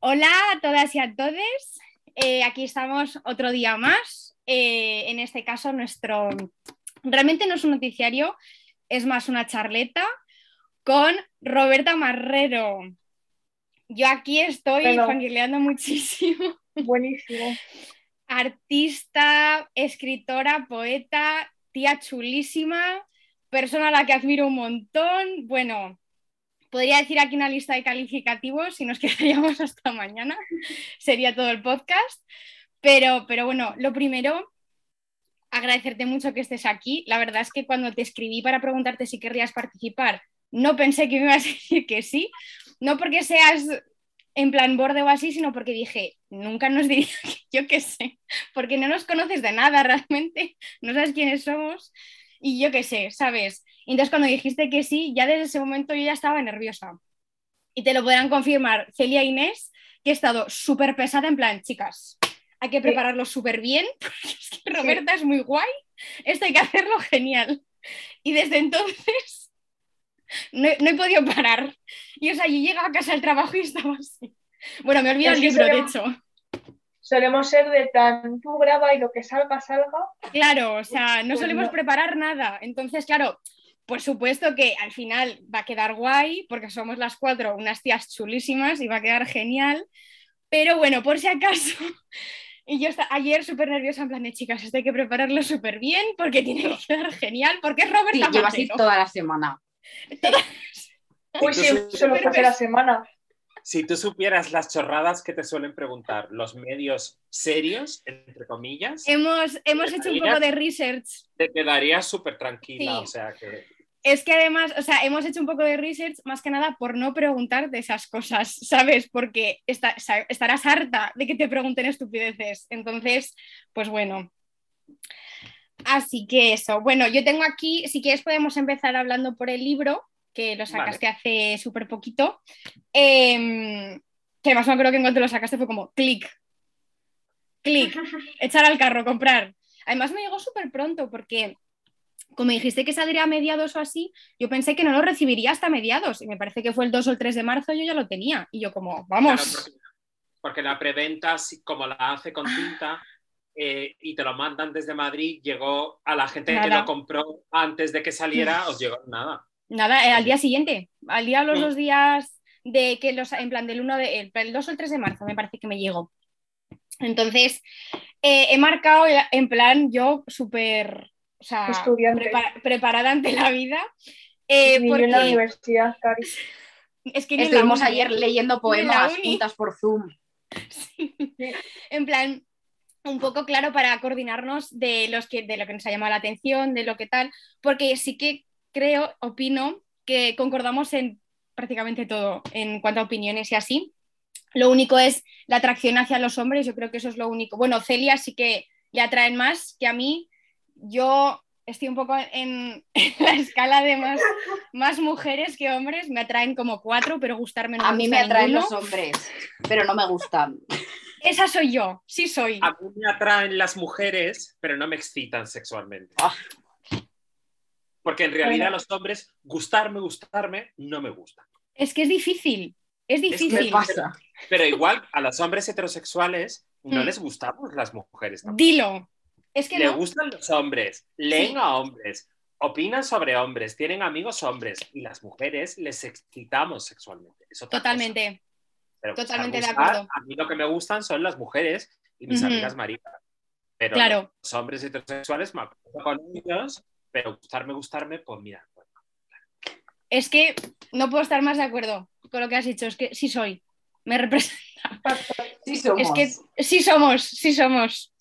Hola a todas y a todos. Eh, aquí estamos otro día más. Eh, en este caso, nuestro. Realmente no es un noticiario, es más una charleta con Roberta Marrero. Yo aquí estoy fangirleando muchísimo. Buenísimo. Artista, escritora, poeta, tía chulísima, persona a la que admiro un montón. Bueno, podría decir aquí una lista de calificativos si nos quedaríamos hasta mañana. Sería todo el podcast. Pero, pero bueno, lo primero, agradecerte mucho que estés aquí. La verdad es que cuando te escribí para preguntarte si querrías participar, no pensé que me ibas a decir que sí. No porque seas en plan borde o así, sino porque dije, nunca nos diría yo qué sé, porque no nos conoces de nada realmente, no sabes quiénes somos y yo qué sé, ¿sabes? Entonces cuando dijiste que sí, ya desde ese momento yo ya estaba nerviosa. Y te lo podrán confirmar Celia e Inés, que he estado súper pesada en plan, chicas, hay que prepararlo súper bien, porque es que Roberta es muy guay, esto hay que hacerlo genial. Y desde entonces no, he- no he podido parar. Y o sea, yo llegaba a casa del trabajo y estaba así. Bueno, me he olvidado Es el que libro, de solemos- hecho. Solemos ser de tan tú graba y lo que salga, salga. Claro, o sea, no Pues solemos no. preparar nada. Entonces, claro, por supuesto que al final va a quedar guay, porque somos las cuatro unas tías chulísimas y va a quedar genial. Pero bueno, por si acaso. Y yo ayer súper nerviosa, en plan de chicas, esto hay que prepararlo súper bien porque tiene que quedar genial, porque es Sí, Roberta lleva así toda la semana. Uy, sí, solo fue hace la semana. Si tú supieras las chorradas que te suelen preguntar los medios serios, entre comillas, Hemos, hemos hecho un poco de research te quedarías súper tranquila. Sí. O sea que Es que además, o sea, hemos hecho un poco de research más que nada por no preguntar de esas cosas, ¿sabes? Porque esta- sa- estarás harta de que te pregunten estupideces. Entonces, pues bueno. Así que eso. Bueno, yo tengo aquí, si quieres podemos empezar hablando por el libro, que lo sacaste hace súper poquito. Em, que además me acuerdo que en cuanto lo sacaste fue como clic, clic, echar al carro, comprar. Además me llegó súper pronto porque como dijiste que saldría a mediados o así, yo pensé que no lo recibiría hasta mediados y me parece que fue el 2 o el 3 de marzo yo ya lo tenía y yo como, vamos, Claro, porque, porque la preventa, como la hace con tinta eh, y te lo mandan desde Madrid, llegó a la gente que lo compró antes de que saliera, os llegó nada. nada, eh, al día siguiente, al día los Mm. dos días de que los, en plan del 1 de, el, el 2 o el 3 de marzo me parece que me llegó. Entonces, eh, he marcado en plan yo súper, o sea, Estudiante. prepara- preparada ante la vida. eh, en la universidad, Cari. es que Estuvimos ayer leyendo poemas juntas por Zoom. en plan, un poco claro para coordinarnos de, los que, de lo que nos ha llamado la atención, de lo que tal, porque sí que creo, opino, que concordamos en prácticamente todo en cuanto a opiniones y así. Lo único es la atracción hacia los hombres, yo creo que eso es lo único. Bueno, Celia sí que le atraen más que a mí. Yo estoy un poco en, en la escala de más, más mujeres que hombres, me atraen como cuatro, pero gustarme no A mí me atraen ninguno. los hombres, pero no me gustan. Esa soy yo, sí soy. A mí me atraen las mujeres, pero no me excitan sexualmente. Ah. Porque en realidad Bueno. los hombres, gustarme, gustarme, no me gusta. Es que es difícil, es que ¿Qué difícil. pasa? Pero igual a los hombres heterosexuales no Mm. les gustamos las mujeres. tampoco. Dilo. Es que Le no. gustan los hombres, leen Sí. a hombres, opinan sobre hombres, tienen amigos hombres y las mujeres les excitamos sexualmente. Totalmente. Pero totalmente de acuerdo. A mí lo que me gustan son las mujeres y mis amigas maricas. Pero Claro. los hombres heterosexuales me acuerdo con ellos, pero gustarme, gustarme, pues mira. Es que no puedo estar más de acuerdo con lo que has dicho. Es que sí soy. Me representa. Sí somos. Es que sí somos, sí somos.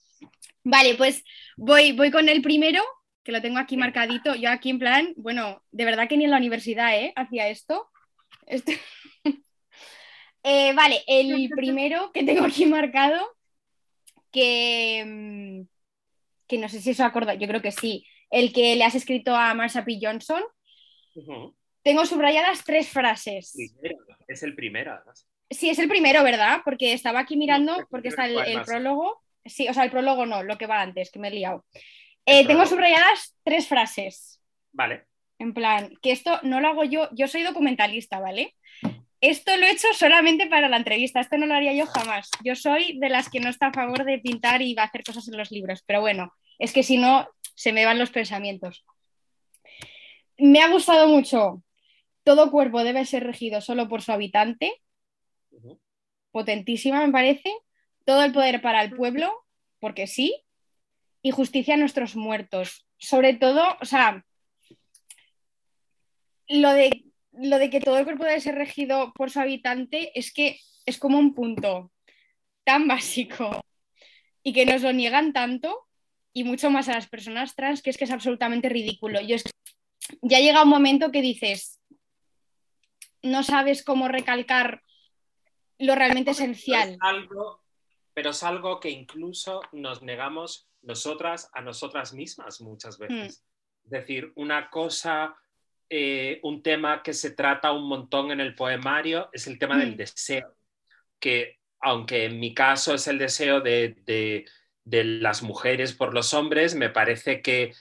Vale, pues voy, voy con el primero, que lo tengo aquí marcadito. Yo aquí en plan, bueno, de verdad que ni en la universidad, ¿eh? Hacía esto. Esto- Eh, vale, el primero que tengo aquí marcado, que, mm, que no sé si eso acorda, yo creo que sí, el que le has escrito a Marsha P. Johnson. Tengo subrayadas tres frases. Primero, es el primero, además. Sí, es el primero, ¿verdad? Porque estaba aquí mirando, porque está el, el prólogo. Sí, o sea, el prólogo no, lo que va antes, que me he liado. Eh, tengo subrayadas tres frases. Vale. En plan, que esto no lo hago yo, yo soy documentalista, ¿vale? Esto lo he hecho solamente para la entrevista, esto no lo haría yo jamás. Yo soy de las que no está a favor de pintar y va a hacer cosas en los libros, pero bueno, es que si no, se me van los pensamientos. Me ha gustado mucho. Todo cuerpo debe ser regido solo por su habitante. Potentísima, me parece. Todo el poder para el pueblo, porque sí. Y justicia a nuestros muertos. Sobre todo, o sea, lo de, lo de que todo el cuerpo debe ser regido por su habitante es que es como un punto tan básico y que nos lo niegan tanto y mucho más a las personas trans que es que es absolutamente ridículo. Yo es- ya llega un momento que dices, no sabes cómo recalcar lo realmente esencial. es algo, pero es algo que incluso nos negamos nosotras a nosotras mismas muchas veces. Es decir, una cosa, eh, un tema que se trata un montón en el poemario es el tema Mm. del deseo, que aunque en mi caso es el deseo de, de- de las mujeres por los hombres, me parece que,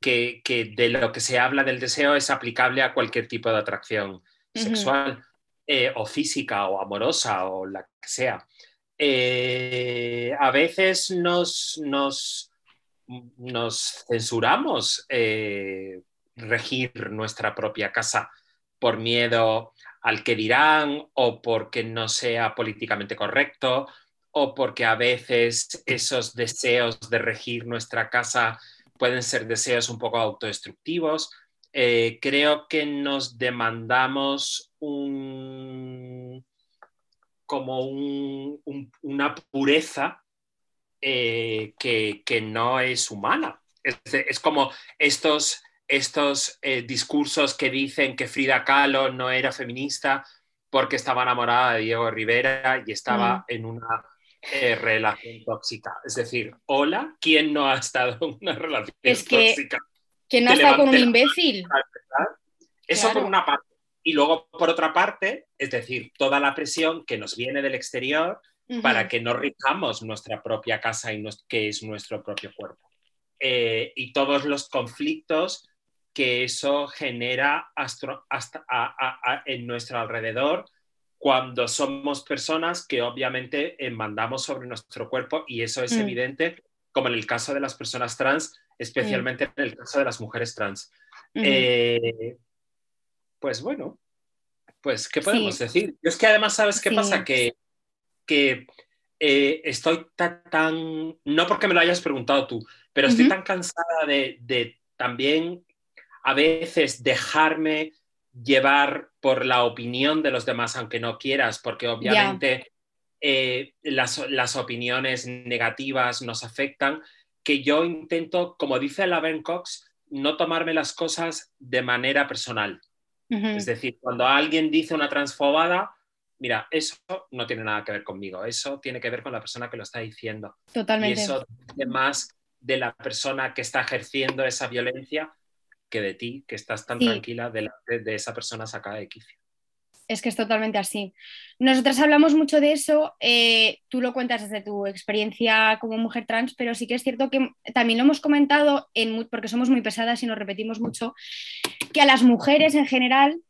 que- que de lo que se habla del deseo es aplicable a cualquier tipo de atracción sexual eh, o física o amorosa o la que sea. Eh, a veces nos, nos, nos censuramos eh, regir nuestra propia casa por miedo al que dirán o porque no sea políticamente correcto o porque a veces esos deseos de regir nuestra casa pueden ser deseos un poco autodestructivos. Eh, creo que nos demandamos un, como un- un- una pureza eh, que, que no es humana. Es, es como estos, estos eh, discursos que dicen que Frida Kahlo no era feminista porque estaba enamorada de Diego Rivera y estaba en una eh, relación tóxica. Es decir, hola, ¿quién no ha estado en una relación Es que- tóxica? Que no que está con un imbécil. Eso Claro. por una parte. Y luego, por otra parte, es decir, toda la presión que nos viene del exterior para que no rijamos nuestra propia casa y nos- que es nuestro propio cuerpo. Eh, y todos los conflictos que eso genera astro- hasta a- a- a- en nuestro alrededor cuando somos personas que obviamente eh, mandamos sobre nuestro cuerpo y eso es Mm. evidente, como en el caso de las personas trans, especialmente en el caso de las mujeres trans. Eh, pues bueno, pues ¿qué podemos Sí. decir? Yo es que además, ¿sabes qué Sí. pasa? Que, que eh, estoy ta- tan, no porque me lo hayas preguntado tú, pero estoy tan cansada de, de también a veces dejarme llevar por la opinión de los demás, aunque no quieras, porque obviamente eh, las, las opiniones negativas nos afectan, que yo intento, como dice Laverne Cox, no tomarme las cosas de manera personal. Es decir, cuando alguien dice una transfobada, mira, eso no tiene nada que ver conmigo, eso tiene que ver con la persona que lo está diciendo. Y Totalmente. eso dice más de la persona que está ejerciendo esa violencia que de ti, que estás tan Sí. tranquila de, la- de- esa persona sacada de quicio. Es que es totalmente así. Nosotras hablamos mucho de eso, eh, tú lo cuentas desde tu experiencia como mujer trans, pero sí que es cierto que también lo hemos comentado, en, porque somos muy pesadas y nos repetimos mucho, que a las mujeres en general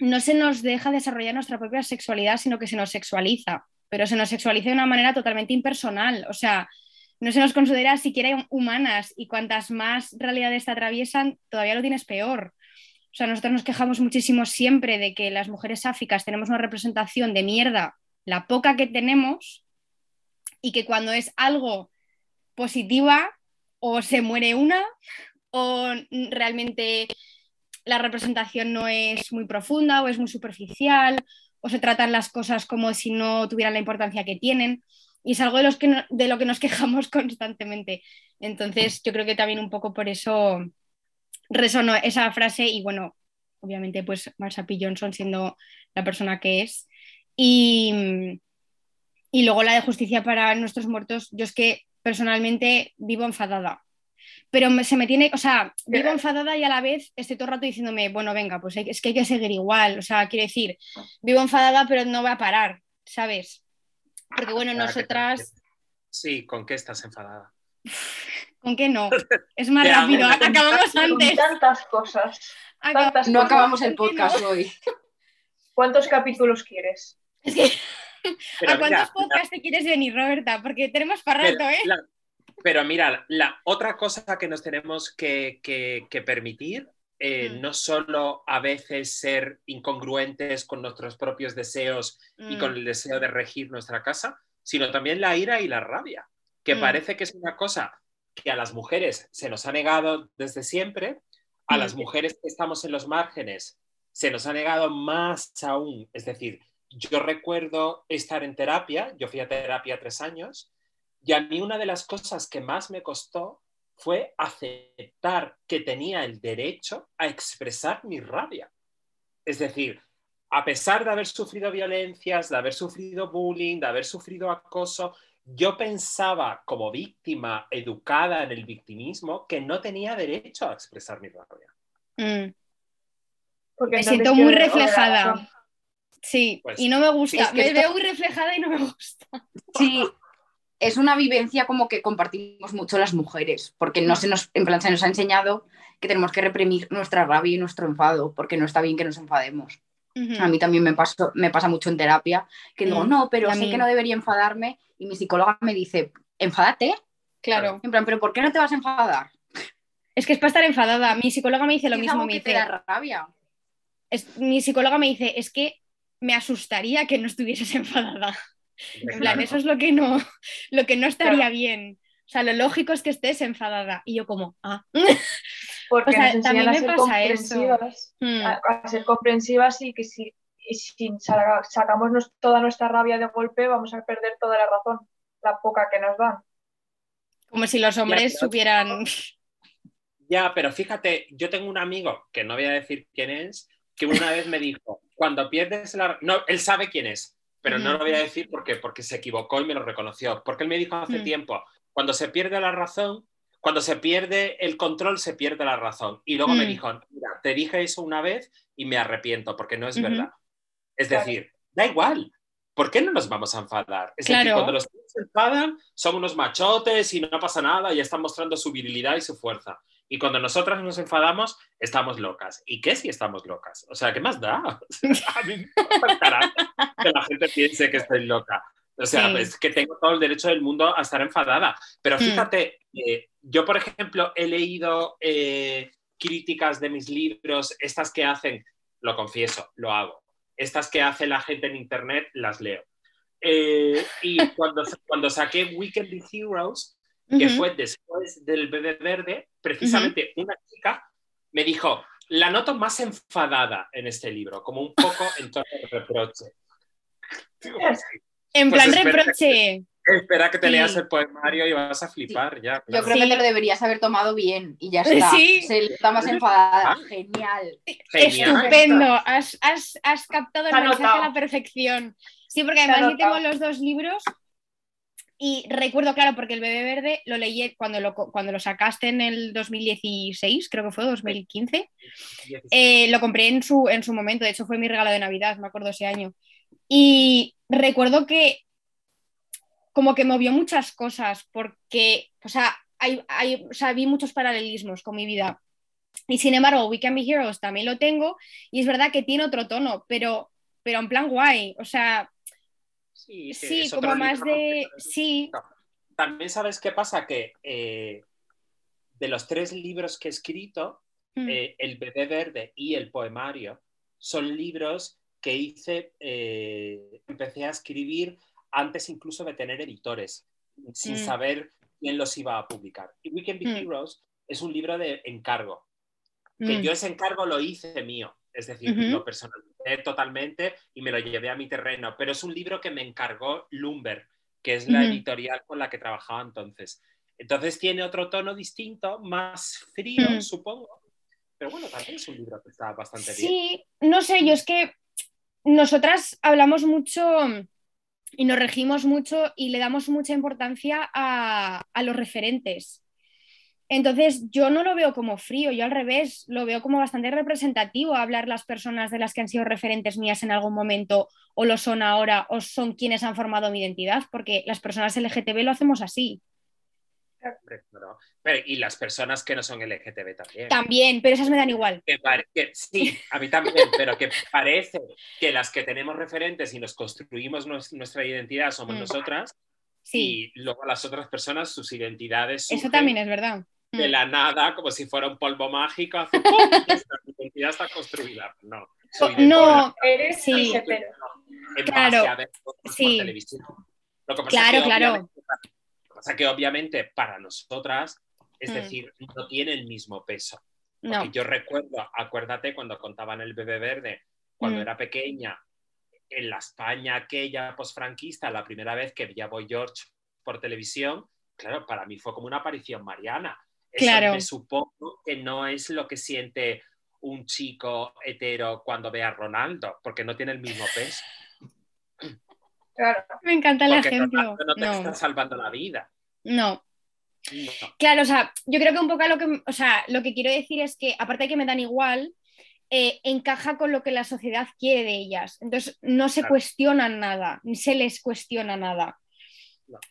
no se nos deja desarrollar nuestra propia sexualidad, sino que se nos sexualiza, pero se nos sexualiza de una manera totalmente impersonal, o sea, no se nos considera siquiera humanas y cuantas más realidades te atraviesan, todavía lo tienes peor. O sea, nosotros nos quejamos muchísimo siempre de que las mujeres sáficas tenemos una representación de mierda, la poca que tenemos, y que cuando es algo positiva, o se muere una, o realmente la representación no es muy profunda o es muy superficial, o se tratan las cosas como si no tuvieran la importancia que tienen. Y es algo de, los que no- de lo que nos quejamos constantemente. Entonces, yo creo que también un poco por eso resonó esa frase y bueno, obviamente pues Marsha P. Johnson siendo la persona que es. Y, y luego la de justicia para nuestros muertos, yo es que personalmente vivo enfadada. Pero se me tiene, o sea, vivo enfadada y a la vez estoy todo el rato diciéndome, bueno, venga, pues hay- es que hay que seguir igual. O sea, quiero decir, vivo enfadada, pero no va a parar, ¿sabes? Porque bueno, Claro que nosotras, Sí, ¿con qué estás enfadada? ¿Con qué no? Es más rápido, acabamos Con antes. tantas cosas. Acab- Tantas No cosas. acabamos el ¿por qué podcast hoy. ¿Cuántos capítulos quieres? Es que, Pero ¿A cuántos mira, podcasts te quieres venir, Roberta? Porque tenemos para Pero, rato, ¿eh? la- pero mira, la otra cosa que nos tenemos que, que- que permitir, eh, Mm. no solo a veces ser incongruentes con nuestros propios deseos y Mm. con el deseo de regir nuestra casa, sino también la ira y la rabia, que Mm. parece que es una cosa que a las mujeres se nos ha negado desde siempre, a Mm. las mujeres que estamos en los márgenes se nos ha negado más aún. Es decir, yo recuerdo estar en terapia, yo fui a terapia tres años, y a mí una de las cosas que más me costó fue aceptar que tenía el derecho a expresar mi rabia. Es decir, a pesar de haber sufrido violencias, de haber sufrido bullying, de haber sufrido acoso, yo pensaba como víctima educada en el victimismo que no tenía derecho a expresar mi rabia. Mm. Porque Me siento muy reflejada. Sí, Pues- y no me gusta. Es que me veo muy reflejada y no me gusta. Sí, es una vivencia como que compartimos mucho las mujeres, porque no se nos, en plan, se nos ha enseñado que tenemos que reprimir nuestra rabia y nuestro enfado, porque no está bien que nos enfademos. A mí también me, paso, me pasa mucho en terapia, que digo, no, pero sé mí. que no debería enfadarme, y mi psicóloga me dice, enfádate, Claro. en plan, pero ¿por qué no te vas a enfadar? Es que es para estar enfadada. Mi psicóloga me dice lo Es mismo. algo Me que te dice, da rabia. es- mi psicóloga me dice, es que me asustaría que no estuvieses enfadada. En plan, eso es lo que no, lo que no estaría Claro. bien. O sea, lo lógico es que estés enfadada. Y yo como, ah. Porque O sea, nos enseñan también a me ser pasa eso. comprensivas, Mm, a, a ser comprensivas y que si, y si sa- sacamos nos- toda nuestra rabia de golpe vamos a perder toda la razón, la poca que nos dan. Como si los hombres pero- supieran. Ya, pero fíjate, yo tengo un amigo, que no voy a decir quién es, que una vez me dijo, cuando pierdes la... No, él sabe quién es, pero no lo voy a decir porque, porque se equivocó y me lo reconoció. Porque él me dijo hace Mm. tiempo, cuando se pierde la razón, cuando se pierde el control, se pierde la razón. Y luego me Mm. dijo, mira, te dije eso una vez y me arrepiento porque no es verdad. Es decir, da igual. ¿Por qué no nos vamos a enfadar? Es decir, Claro. cuando los se enfadan, son unos machotes y no pasa nada y están mostrando su virilidad y su fuerza. Y cuando nosotras nos enfadamos, estamos locas. ¿Y qué si estamos locas? O sea, ¿qué más da? a mí me que la gente piense que estoy loca. O sea, Sí. es que tengo todo el derecho del mundo a estar enfadada. Pero Mm. fíjate, eh, yo, por ejemplo, he leído eh, críticas de mis libros, estas que hacen, lo confieso, lo hago. Estas que hace la gente en internet, las leo. Eh, y cuando, cuando saqué Weekend Heroes, que Ujú. fue después del bebé verde, precisamente una chica me dijo, la noto más enfadada en este libro, como un poco en tono de reproche. En Pues plan reproche. Espera que te Sí. leas el poemario y vas a flipar ya. Yo creo Sí. que te lo deberías haber tomado bien y ya está. Sí. Se está más enfadada. Ah. Genial. Genial. Estupendo. Has, has- has captado el mensaje notado. a la perfección. Sí, porque además yo tengo notado. los dos libros y recuerdo, claro, porque el bebé verde lo leí cuando lo, cuando lo sacaste en el 2016, creo que fue 2015. Eh, lo compré en su, en su momento, de hecho fue mi regalo de Navidad, me acuerdo ese año. Y recuerdo que como que movió muchas cosas, porque, o sea, hay, hay- o sea, vi muchos paralelismos con mi vida. Y sin embargo, We Can Be Heroes también lo tengo, y es verdad que tiene otro tono, pero, pero en plan guay, o sea, Sí, sí, como más de, sí, También sabes qué pasa, que eh, de los tres libros que he escrito, mm, eh, El bebé verde y El poemario son libros que hice, eh, empecé a escribir antes incluso de tener editores, sin Mm. saber quién los iba a publicar. Y We Can Be Mm. Heroes es un libro de encargo, que mm, yo ese encargo lo hice mío, es decir, lo personalicé totalmente y me lo llevé a mi terreno, pero es un libro que me encargó Lumber, que es la editorial con la que trabajaba entonces. Entonces tiene otro tono distinto, más frío, supongo, pero bueno, también es un libro que está bastante bien. Sí, no sé, yo es que nosotras hablamos mucho y nos regimos mucho y le damos mucha importancia a, a los referentes. Entonces, yo no lo veo como frío, yo al revés, lo veo como bastante representativo hablar las personas de las que han sido referentes mías en algún momento o lo son ahora o son quienes han formado mi identidad, porque las personas LGTB lo hacemos así. Pero, y las personas que no son LGTB también. También, pero esas me dan igual. sí, a mí también, pero que parece que las que tenemos referentes y nos construimos nuestra identidad somos mm. nosotras. Sí. Y luego las otras personas, sus identidades. Eso también es verdad. De mm. la nada, como si fuera un polvo mágico, hace, identidad está construida. No. no, eres sí. claro. sí. claro, claro sea que obviamente para nosotras, es mm. decir, no tiene el mismo peso. Porque yo recuerdo, acuérdate cuando contaban el bebé verde, cuando mm. era pequeña, en la España aquella posfranquista, la primera vez que vi a Boy George por televisión, claro, para mí fue como una aparición mariana. Eso claro. me supongo que no es lo que siente un chico hetero cuando ve a Ronaldo, porque no tiene el mismo peso. Me encanta el ejemplo. no te está salvando la vida. No. Claro, o sea, yo creo que un poco lo que, o sea, lo que quiero decir es que, aparte de que me dan igual, eh, encaja con lo que la sociedad quiere de ellas. Entonces, no se cuestionan nada, ni se les cuestiona nada.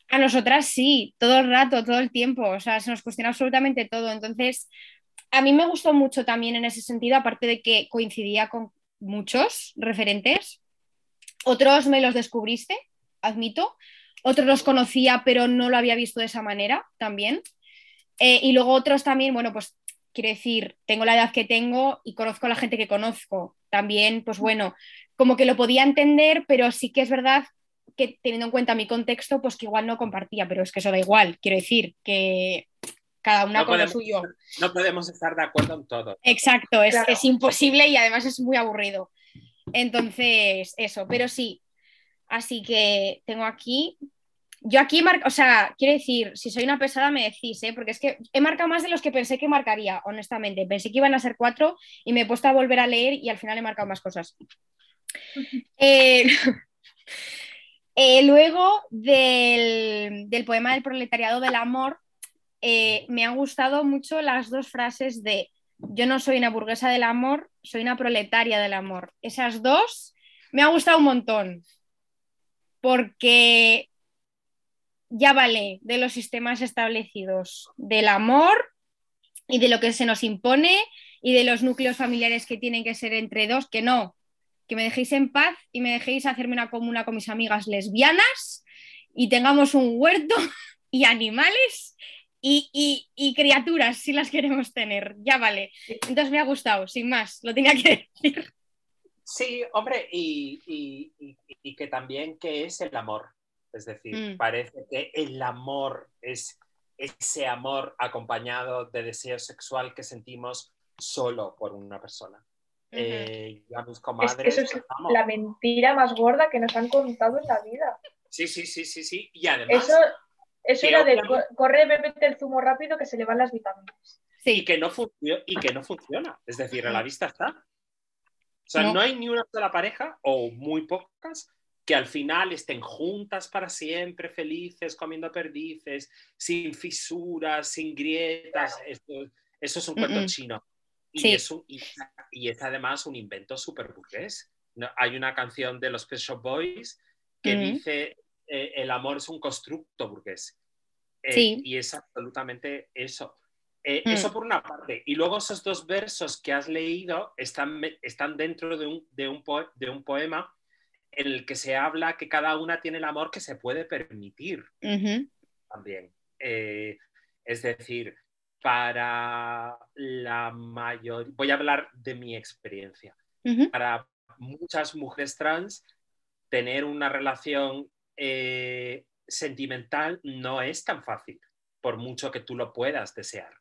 A nosotras sí, todo el rato, todo el tiempo, o sea, se nos cuestiona absolutamente todo. Entonces, a mí me gustó mucho también en ese sentido, aparte de que coincidía con muchos referentes. Otros me los descubriste, admito, otros los conocía, pero no lo había visto de esa manera también. Eh, y luego otros también, bueno, pues quiero decir, tengo la edad que tengo y conozco a la gente que conozco. También, pues bueno, como que lo podía entender, pero sí que es verdad que teniendo en cuenta mi contexto, pues que igual no compartía, pero es que eso da igual. Quiero decir que cada una con lo suyo. No podemos estar de acuerdo en todo. Exacto, es, es imposible y además es muy aburrido. Entonces, eso, pero sí. Así que tengo aquí yo aquí marco, o sea, quiero decir, si soy una pesada me decís, ¿eh? porque es que he marcado más de los que pensé que marcaría, honestamente. Pensé que iban a ser cuatro y me he puesto a volver a leer y al final he marcado más cosas. Eh, eh, luego del, poema del proletariado del amor, eh, me han gustado mucho las dos frases de yo no soy una burguesa del amor, soy una proletaria del amor. Esas dos me han gustado un montón, porque ya vale de los sistemas establecidos, del amor y de lo que se nos impone y de los núcleos familiares que tienen que ser entre dos, que no, que me dejéis en paz y me dejéis hacerme una comuna con mis amigas lesbianas y tengamos un huerto y animales y, criaturas si las queremos tener, ya vale. Entonces me ha gustado, sin más, lo tenía que decir. Sí, hombre, y, y que también que es el amor, es decir, mm. parece que el amor es ese amor acompañado de deseo sexual que sentimos solo por una persona. Eh, eso es la mentira más gorda que nos han contado en la vida. Sí, sí, sí, sí, sí. Y además. Eso, eso era de correr, bebete el zumo rápido que se le van las vitaminas. Sí. Y que no, y que no funciona. Es decir, a la vista está. O sea, no hay ni una sola pareja, o muy pocas, que al final estén juntas para siempre, felices, comiendo perdices, sin fisuras, sin grietas. eso es un cuento chino. Y, es y, es además un invento súper burgués. hay una canción de los Pet Shop Boys que dice eh, el amor es un constructo burgués. Eh, y es absolutamente eso. Eh, mm. Eso por una parte. Y luego esos dos versos que has leído están, están dentro de un, de un, de un poema en el que se habla que cada una tiene el amor que se puede permitir también. Es decir, para la mayoría, voy a hablar de mi experiencia, para muchas mujeres trans, tener una relación eh, sentimental no es tan fácil, por mucho que tú lo puedas desear,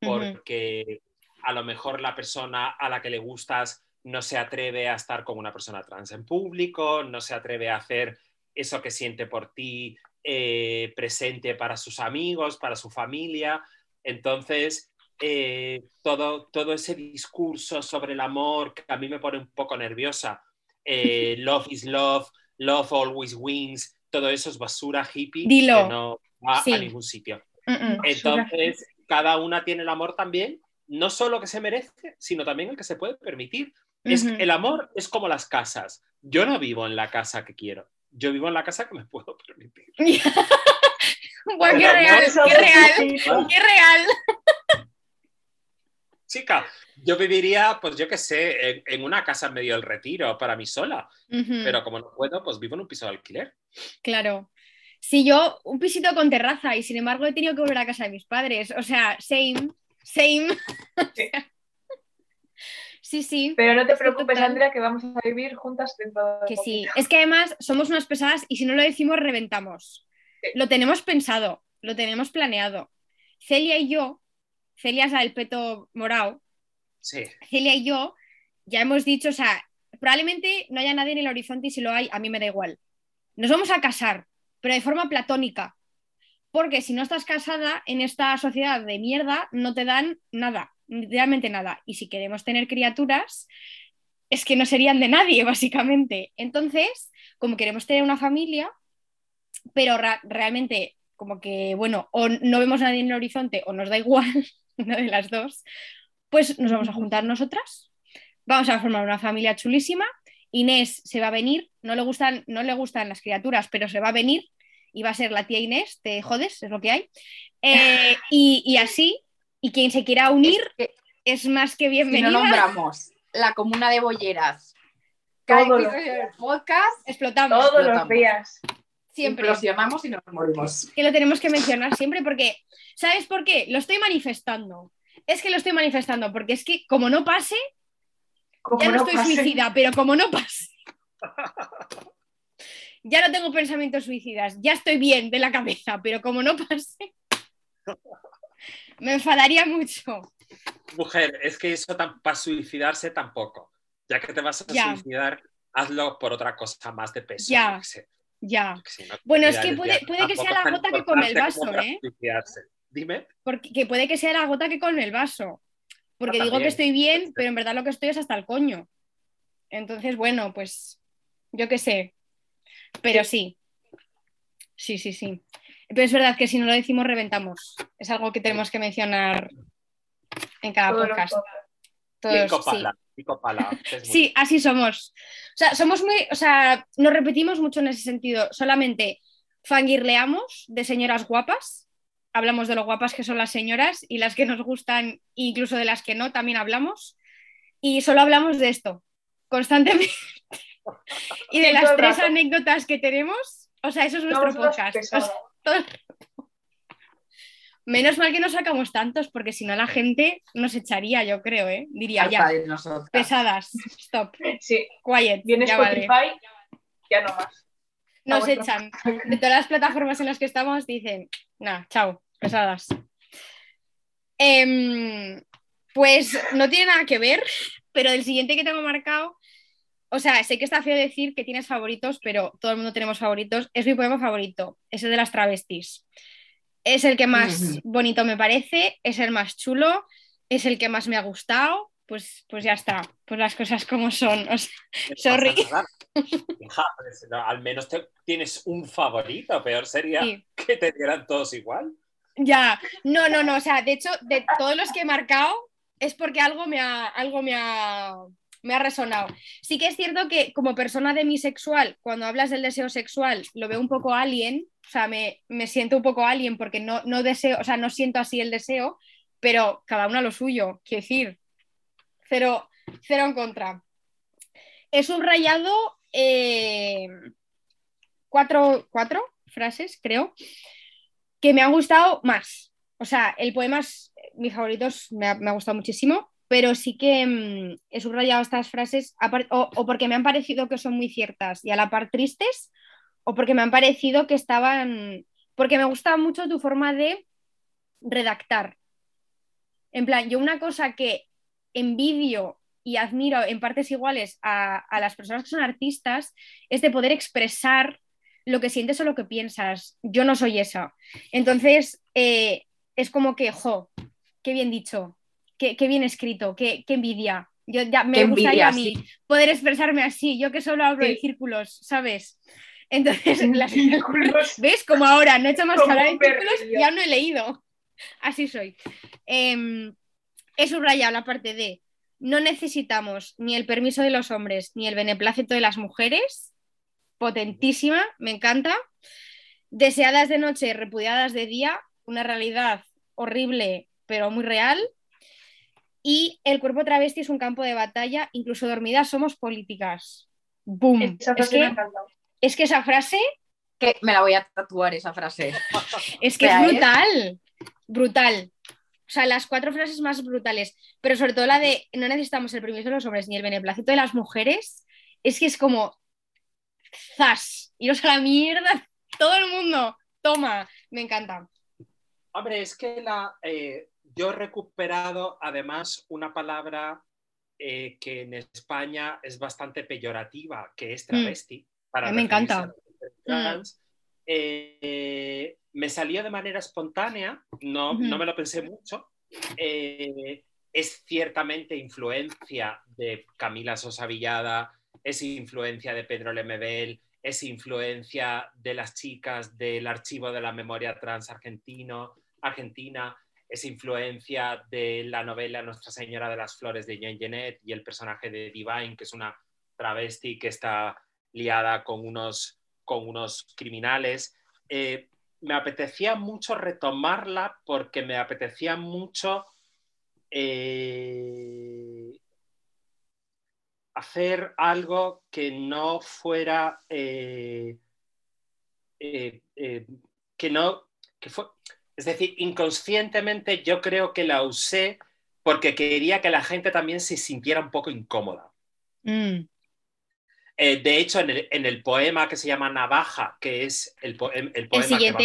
porque a lo mejor la persona a la que le gustas no se atreve a estar con una persona trans en público, no se atreve a hacer eso que siente por ti eh, presente para sus amigos, para su familia. Entonces, eh, todo, todo ese discurso sobre el amor que a mí me pone un poco nerviosa, eh, love is love, love always wins, todo eso es basura hippie que no va a ningún sitio. Entonces, cada una tiene el amor también, no solo que se merece, sino también el que se puede permitir. Es, Ujú. el amor es como las casas. Yo no vivo en la casa que quiero, yo vivo en la casa que me puedo permitir. Buah, qué real, qué real, qué real. Chica, yo viviría, pues yo qué sé, en, en una casa en medio del retiro para mí sola, pero como no puedo, pues vivo en un piso de alquiler. Claro. Si yo, un pisito con terraza y sin embargo he tenido que volver a casa de mis padres. O sea, same, same. Sí. sí, sí, Pero no te preocupes, total. Andrea, que vamos a vivir juntas dentro de que sí. Es que además somos unas pesadas y si no lo decimos, reventamos. Sí. Lo tenemos pensado, lo tenemos planeado. Celia y yo, Celia es la del peto morado, Sí, Celia y yo ya hemos dicho, o sea, probablemente no haya nadie en el horizonte y si lo hay, a mí me da igual. Nos vamos a casar, pero de forma platónica. Porque si no estás casada en esta sociedad de mierda, no te dan nada, realmente nada. Y si queremos tener criaturas, es que no serían de nadie, básicamente. Entonces, como queremos tener una familia, pero realmente, como que, bueno, o no vemos a nadie en el horizonte o nos da igual, una de las dos, pues nos vamos a juntar nosotras, vamos a formar una familia chulísima. Inés se va a venir, no le gustan, no le gustan las criaturas, pero se va a venir y va a ser la tía Inés, te jodes, es lo que hay. Eh, y, y así, y quien se quiera unir Es que es más que si no bienvenida. nombramos la comuna de Bolleras, cada Todos los episodio del podcast, Explotamos Todos los días. Siempre. implosionamos y nos morimos. que lo tenemos que mencionar siempre porque, ¿sabes por qué? Lo estoy manifestando. Es que lo estoy manifestando porque es que como no pase, Como ya no, no estoy pase. suicida, pero como no pase. Ya no tengo pensamientos suicidas, ya estoy bien de la cabeza, pero como no pase, me enfadaría mucho. mujer, es que eso para suicidarse tampoco. Ya que te vas a Ya. suicidar, hazlo por otra cosa más de peso. Ya. qué sé, Ya, porque si no, Bueno, es que puede- puede que sea la gota que come el vaso, ¿eh? Dime. porque que puede que sea la gota que con el vaso. Porque Ah, digo que estoy bien, pero en verdad lo que estoy es hasta el coño. Entonces, bueno, pues yo qué sé. Pero sí. Sí, sí, sí. Pero es verdad que si no lo decimos, reventamos. Es algo que tenemos que mencionar en cada Todos los podcast. Todos, sí. Pico pala, muy Sí, así somos. O sea, somos muy, o sea, nos repetimos mucho en ese sentido. Solamente fangirleamos de señoras guapas. Hablamos de lo guapas que son las señoras y las que nos gustan, incluso de las que no, también hablamos. Y solo hablamos de esto, constantemente. y de las tres anécdotas que tenemos, o sea, eso es nuestro podcast. O pesadas. sea, todo. Menos mal que no sacamos tantos, porque si no la gente nos echaría, yo creo, ¿eh? Diría ya. Harta de nosotras. Pesadas, stop, Sí, quiet, viene ya vale. Spotify, ya no más. Nos A echan. De todas las plataformas en las que estamos dicen, nah, chao, pesadas. Em, pues no tiene nada que ver, pero el siguiente que tengo marcado, o sea, sé que está feo decir que tienes favoritos, pero todo el mundo tenemos favoritos. Es mi poema favorito, ese de las travestis. Es el que más bonito me parece, es el más chulo, es el que más me ha gustado. Pues, pues ya está, pues las cosas como son. O sea, Sorry. Hija, pues, no, al menos te- tienes un favorito, peor sería sí. que te dieran todos igual. Ya, no, no, no, o sea, de hecho, de todos los que he marcado es porque algo me ha, algo me ha, me ha resonado. Sí que es cierto que como persona demisexual, cuando hablas del deseo sexual, lo veo un poco alien, o sea, me, me siento un poco alien porque no, no deseo, o sea, no siento así el deseo, pero cada uno lo suyo, quiero decir, cero, cero en contra. He subrayado eh, cuatro, cuatro frases, creo, que me han gustado más. O sea, el poema es mis favoritos, me ha, me ha gustado muchísimo, pero sí que mm, he subrayado estas frases o, porque me han parecido que son muy ciertas y a la par tristes, o porque me han parecido que estaban, porque me gusta mucho tu forma de redactar. En plan, yo una cosa que envidio y admiro en partes iguales a, a las personas que son artistas es de poder expresar lo que sientes o lo que piensas. Yo no soy esa. Entonces, eh, es como que, jo, qué bien dicho, qué, qué bien escrito, qué, qué envidia. Yo ya me gustaría a mí poder expresarme así, yo que solo hablo de círculos, ¿sabes? Entonces, las- Círculos. ¿ves? Como ahora, no he hecho más que hablar de círculos perrillo. y aún no he leído. Así soy. Em, he subrayado la parte de no necesitamos ni el permiso de los hombres ni el beneplácito de las mujeres. Potentísima, me encanta. Deseadas de noche, repudiadas de día, una realidad horrible pero muy real. Y el cuerpo travesti es un campo de batalla, incluso dormidas somos políticas. ¡Boom! Esa Es frase me ha que, encantado. es que esa frase Que me la voy a tatuar esa frase. es que es Real. brutal. Brutal. O sea, las cuatro frases más brutales, pero sobre todo la de no necesitamos el permiso de los hombres ni el beneplácito de las mujeres, es que es como zas, iros a la mierda, todo el mundo, toma, me encanta. Hombre, es que la, eh, yo he recuperado además una palabra eh, que en España es bastante peyorativa, que es travesti. para A mí me encanta. mujeres trans. Eh, me salió de manera espontánea, no, Ujú. no me lo pensé mucho. Eh, es ciertamente influencia de Camila Sosa Villada, es influencia de Pedro Lemebel, es influencia de las chicas del archivo de la memoria trans argentino, argentina, es influencia de la novela Nuestra Señora de las Flores de Jean Genet y el personaje de Divine, que es una travesti que está liada con unos, con unos criminales. Eh, me apetecía mucho retomarla porque me apetecía mucho eh, hacer algo que no fuera eh, que no que es decir inconscientemente yo creo que la usé porque quería que la gente también se sintiera un poco incómoda Mm, Eh, de hecho, en el, en el poema que se llama Navaja, que es el, poem- el poema que va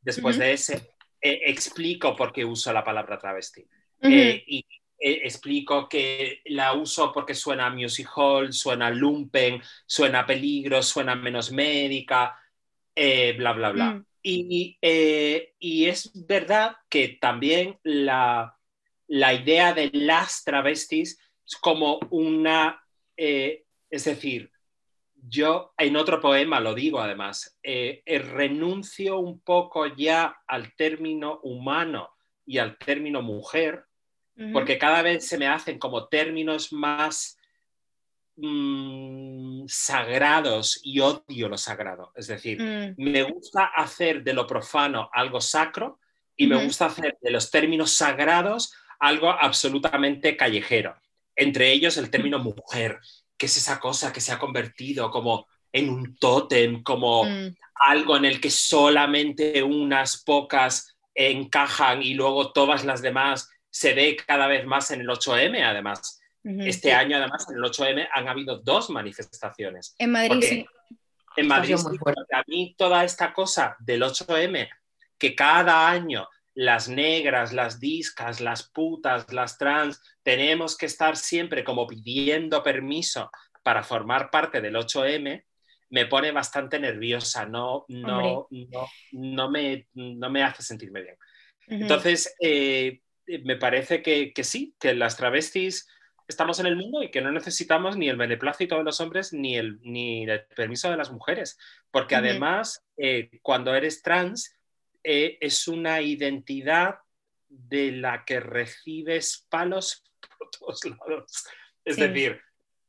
después de ese, eh, explico por qué uso la palabra travesti. Eh, y explico que la uso porque suena a music hall, suena a lumpen, suena a peligro, suena menos médica, eh, bla, bla, bla. Mm. Y, eh, y es verdad que también la, la idea de las travestis es como una, eh, es decir, yo en otro poema lo digo además, eh, eh, renuncio un poco ya al término humano y al término mujer, porque cada vez se me hacen como términos más mm, sagrados y odio lo sagrado. Es decir, Mm, me gusta hacer de lo profano algo sacro y me gusta hacer de los términos sagrados algo absolutamente callejero. Entre ellos el término mujer, que es esa cosa que se ha convertido como en un tótem, como mm, algo en el que solamente unas pocas encajan y luego todas las demás se ve cada vez más en el 8M, además. Este año, además, en el 8M han habido dos manifestaciones. En Madrid porque- sí. En Madrid, sí, a mí toda esta cosa del 8M, que cada año las negras, las discas, las putas, las trans, tenemos que estar siempre como pidiendo permiso para formar parte del 8M, me pone bastante nerviosa, no, no, no, no, me, no me hace sentirme bien. Entonces, eh, me parece que, que sí, que las travestis estamos en el mundo y que no necesitamos ni el beneplácito de los hombres ni el, ni el permiso de las mujeres, porque además, eh, cuando eres trans, eh, es una identidad de la que recibes palos por todos lados. Es Sí. decir,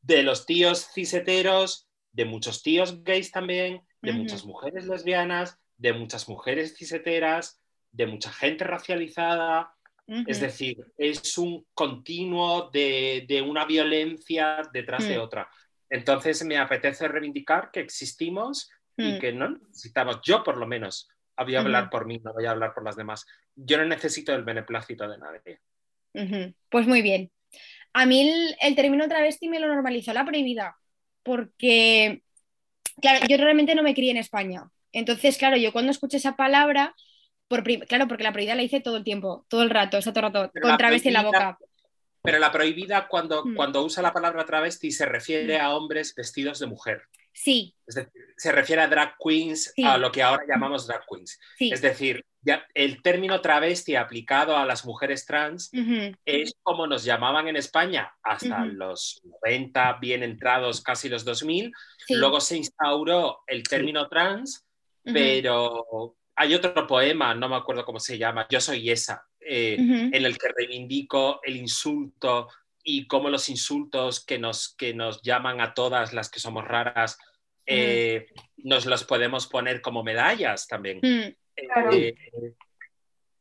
de los tíos ciseteros, de muchos tíos gays también, de muchas mujeres lesbianas, de muchas mujeres ciseteras, de mucha gente racializada. Es decir, es un continuo de, de una violencia detrás de Mm. otra. Entonces me apetece reivindicar que existimos y Mm. que no necesitamos, yo por lo menos, voy a hablar por mí, no voy a hablar por las demás. Yo no necesito el beneplácito de nadie. Pues muy bien. A mí el, el término travesti me lo normalizó la prohibida, porque, claro, yo realmente no me crié en España. Entonces, claro, yo cuando escuché esa palabra, por claro, porque la prohibida la hice todo el tiempo, todo el rato, está todo el rato, Pero con travesti en la boca. Pero la prohibida cuando, Mm. cuando usa la palabra travesti se refiere Mm. a hombres vestidos de mujer. Sí, Es decir, se refiere a drag queens, Sí. a lo que ahora llamamos drag queens. sí. Es decir, ya el término travesti aplicado a las mujeres trans Ujú, es como nos llamaban en España hasta los 90, bien entrados casi los 2000. sí, Luego se instauró el término trans, ujú, pero hay otro poema, no me acuerdo cómo se llama, Yo soy esa, eh, en el que reivindico el insulto y cómo los insultos que nos, que nos llaman a todas las que somos raras, eh, nos los podemos poner como medallas también. Mm. Eh,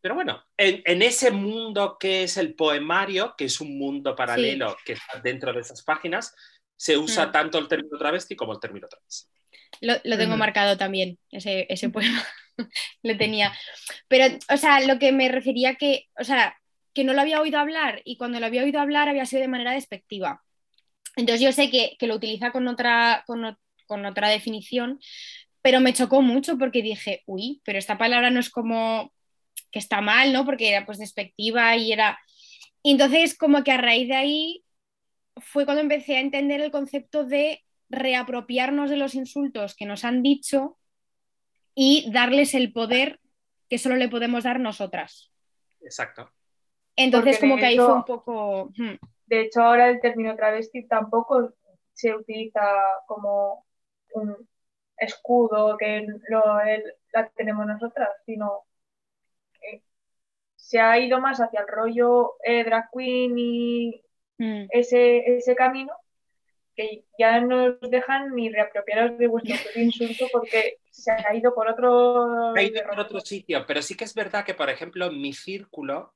pero bueno, en, ese mundo que es el poemario, que es un mundo paralelo que está dentro de esas páginas, se usa Mm. tanto el término travesti como el término trans. Lo, lo tengo marcado también, ese, ese poema. lo tenía. Pero, o sea, lo que me refería que, o sea, que no lo había oído hablar y cuando lo había oído hablar había sido de manera despectiva. Entonces yo sé que, que lo utiliza con otra, con, con otra definición, pero me chocó mucho porque dije, uy, pero esta palabra no es como que está mal, ¿no? Porque era pues despectiva y era... Entonces como que a raíz de ahí fue cuando empecé a entender el concepto de reapropiarnos de los insultos que nos han dicho y darles el poder que solo le podemos dar nosotras. Exacto. Entonces, Porque como que ahí fue un poco. hmm, De hecho, ahora el término travesti tampoco se utiliza como un escudo que lo, el- la tenemos nosotras, sino que se ha ido más hacia el rollo eh, drag queen y hmm. ese, ese camino que ya no os dejan ni reapropiaros de vuestro propio insulto porque se ha ido por otro... Ha ido por otro sitio, pero sí que es verdad que, por ejemplo, en mi círculo,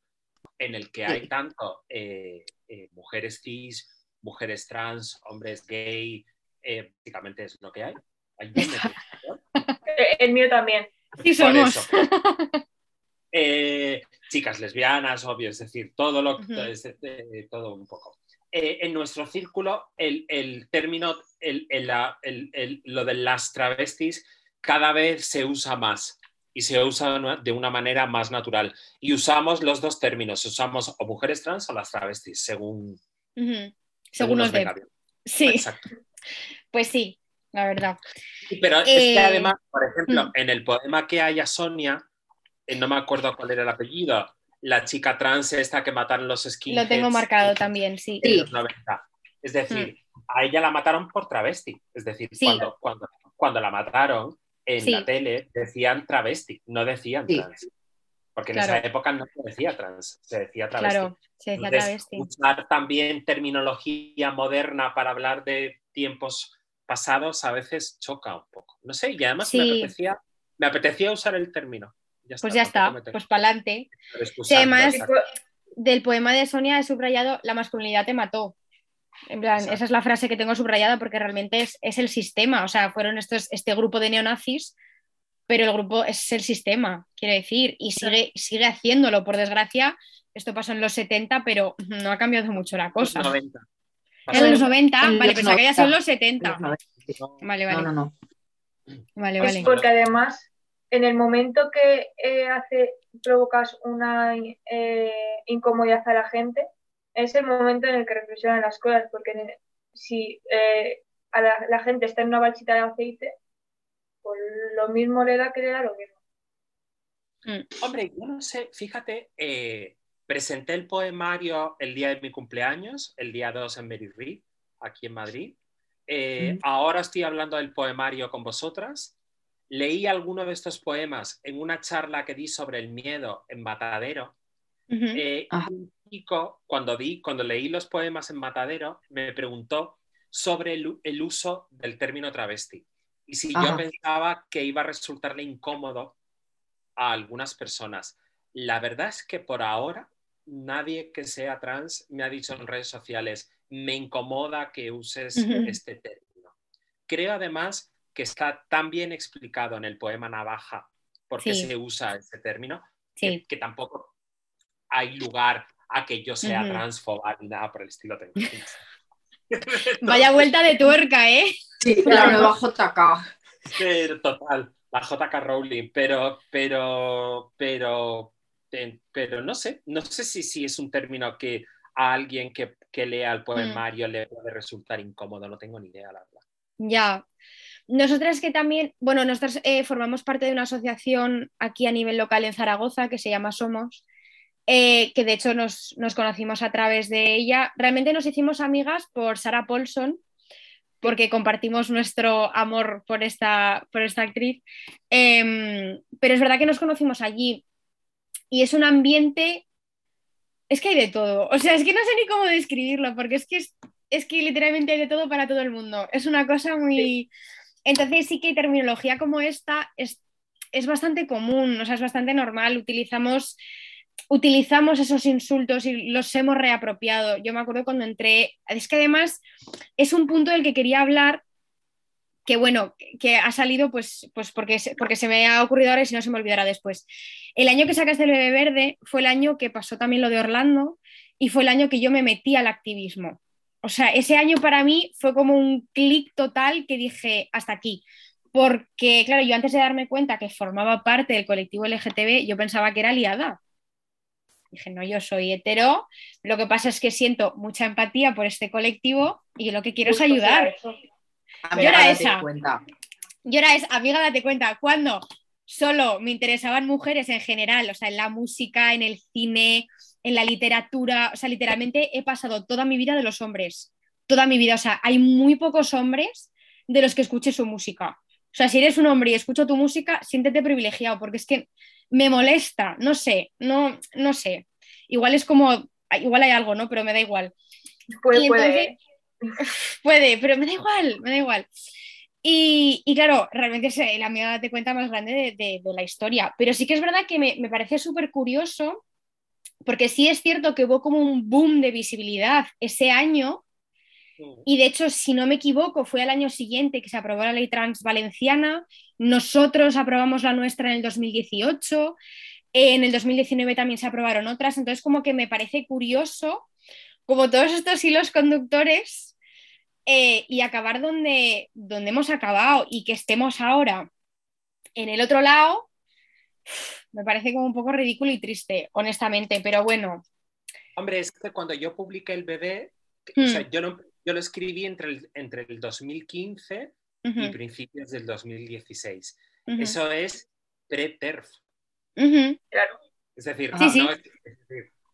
en el que hay tanto eh, eh, mujeres cis, mujeres trans, hombres gay, eh, básicamente es lo que hay. Hay El mío también. Sí, Por somos. eso. Eh, chicas lesbianas, obvio, es decir, todo lo es de- todo un poco. Eh, en nuestro círculo, el, el término, el, el- lo de las travestis, cada vez se usa más y se usa de una- de manera más natural. Y usamos los dos términos, usamos o mujeres trans o las travestis, según, Ujú. Según nos venga dé. bien. Sí, Exacto. pues sí, la verdad. Pero es Eh, que además, por ejemplo, mm. en el poema que hay a Sonia, eh, no me acuerdo cuál era el apellido, la chica trans esta que mataron los skinheads. Lo tengo marcado también, sí. en Sí. los 90. Es decir, a ella la mataron por travesti. Es decir, Sí. cuando, cuando, cuando la mataron en Sí. la tele decían travesti, no decían Sí. trans. Porque en Claro. esa época no se decía trans, se decía travesti. Claro, se decía Entonces, travesti. usar también terminología moderna para hablar de tiempos pasados a veces choca un poco. No sé, y además me, apetecía, me apetecía usar el término. Ya Pues ya está, pues para adelante. exacto. Del poema de Sonia he subrayado La masculinidad te mató. En plan, Exacto. esa es la frase que tengo subrayada porque realmente es, es el sistema. O sea, fueron estos, este grupo de neonazis, pero el grupo es el sistema, quiero decir, y sigue, sigue haciéndolo. Por desgracia, esto pasó en los 70, pero no ha cambiado mucho la cosa. 90. En los 90, En vale, los pensaba que sido en los 90. 70. No, Vale, vale, no, no. vale, Es vale. porque además, en el momento que eh, hace, provocas una eh, incomodidad a la gente, es el momento en el que reflexionan las cosas, porque en- si eh, a la, la gente está en una balsita de aceite, pues lo mismo le da que le da lo mismo. Hombre, yo no sé, fíjate, eh, presenté el poemario el día de mi cumpleaños, el día 2 en Merirri, aquí en Madrid. Eh, Mm. Ahora estoy hablando del poemario con vosotras. Leí alguno de estos poemas en una charla que di sobre el miedo en Matadero. Eh, Ajá. un chico, cuando, di, cuando leí los poemas en Matadero, me preguntó sobre el, uso del término travesti. Y si yo pensaba que iba a resultarle incómodo a algunas personas. La verdad es que por ahora nadie que sea trans me ha dicho en redes sociales, me incomoda que uses este término. Creo además que está tan bien explicado en el poema Navaja por qué Sí. se usa ese término, que, Sí, que tampoco hay lugar a que yo sea Ujú. transfoba ni nada por el estilo. Tengo- vaya vuelta de tuerca, ¿eh? Sí, la nueva JK. Pero, total, la JK Rowling, pero, pero, pero, pero no sé, no sé si, si es un término que a alguien que, que lea el poemario le puede resultar incómodo, no tengo ni idea, la verdad. Ya. Nosotras que también, bueno, nosotras eh, formamos parte de una asociación aquí a nivel local en Zaragoza que se llama Somos, eh, que de hecho nos, nos conocimos a través de ella. Realmente nos hicimos amigas por Sara Paulson, porque compartimos nuestro amor por esta, por esta actriz. Em, pero es verdad que nos conocimos allí y es un ambiente, es que hay de todo, o sea, es que no sé ni cómo describirlo, porque es que, es, que literalmente hay de todo para todo el mundo. Es una cosa muy... Entonces sí que terminología como esta es, es bastante común, o sea, es bastante normal. Utilizamos utilizamos esos insultos y los hemos reapropiado. Yo me acuerdo cuando entré, es que además es un punto del que quería hablar que bueno, que ha salido pues, pues porque, porque se me ha ocurrido ahora y si no se me olvidará después. El año que sacaste el bebé verde fue el año que pasó también lo de Orlando y fue el año que yo me metí al activismo. O sea, ese año para mí fue como un clic total que dije hasta aquí. Porque, claro, yo antes de darme cuenta que formaba parte del colectivo LGTB, yo pensaba que era aliada. Dije, no, yo soy hetero, lo que pasa es que siento mucha empatía por este colectivo y lo que quiero es ayudar. yo era esa. Yo era esa, amiga, date cuenta. Cuando solo me interesaban mujeres en general, o sea, en la música, en el cine, en la literatura, o sea, literalmente he pasado toda mi vida de los hombres, toda mi vida, o sea, hay muy pocos hombres de los que escuche su música. O sea, si eres un hombre y escucho tu música, siéntete privilegiado, porque es que me molesta, no sé, no, no sé. Igual es como, igual hay algo, ¿no? Pero me da igual. Puede, puede. puede, pero me da igual, me da igual. Y, claro, realmente es la amiga de cuenta más grande de, la historia. Pero sí que es verdad que me, me parece súper curioso, porque sí es cierto que hubo como un boom de visibilidad ese año. Y de hecho, si no me equivoco, fue al año siguiente que se aprobó la ley trans valenciana nosotros aprobamos la nuestra en el 2018, en el 2019 también se aprobaron otras, entonces como que me parece curioso como todos estos hilos conductores eh, y acabar donde, donde hemos acabado y que estemos ahora. En el otro lado, me parece como un poco ridículo y triste, honestamente, pero bueno. Hombre, es que cuando yo publiqué el bebé, o sea, hmm. yo, yo, lo escribí entre el, entre el 2015 y principios del 2016. Eso es pre-TERF. Claro. Es decir, no,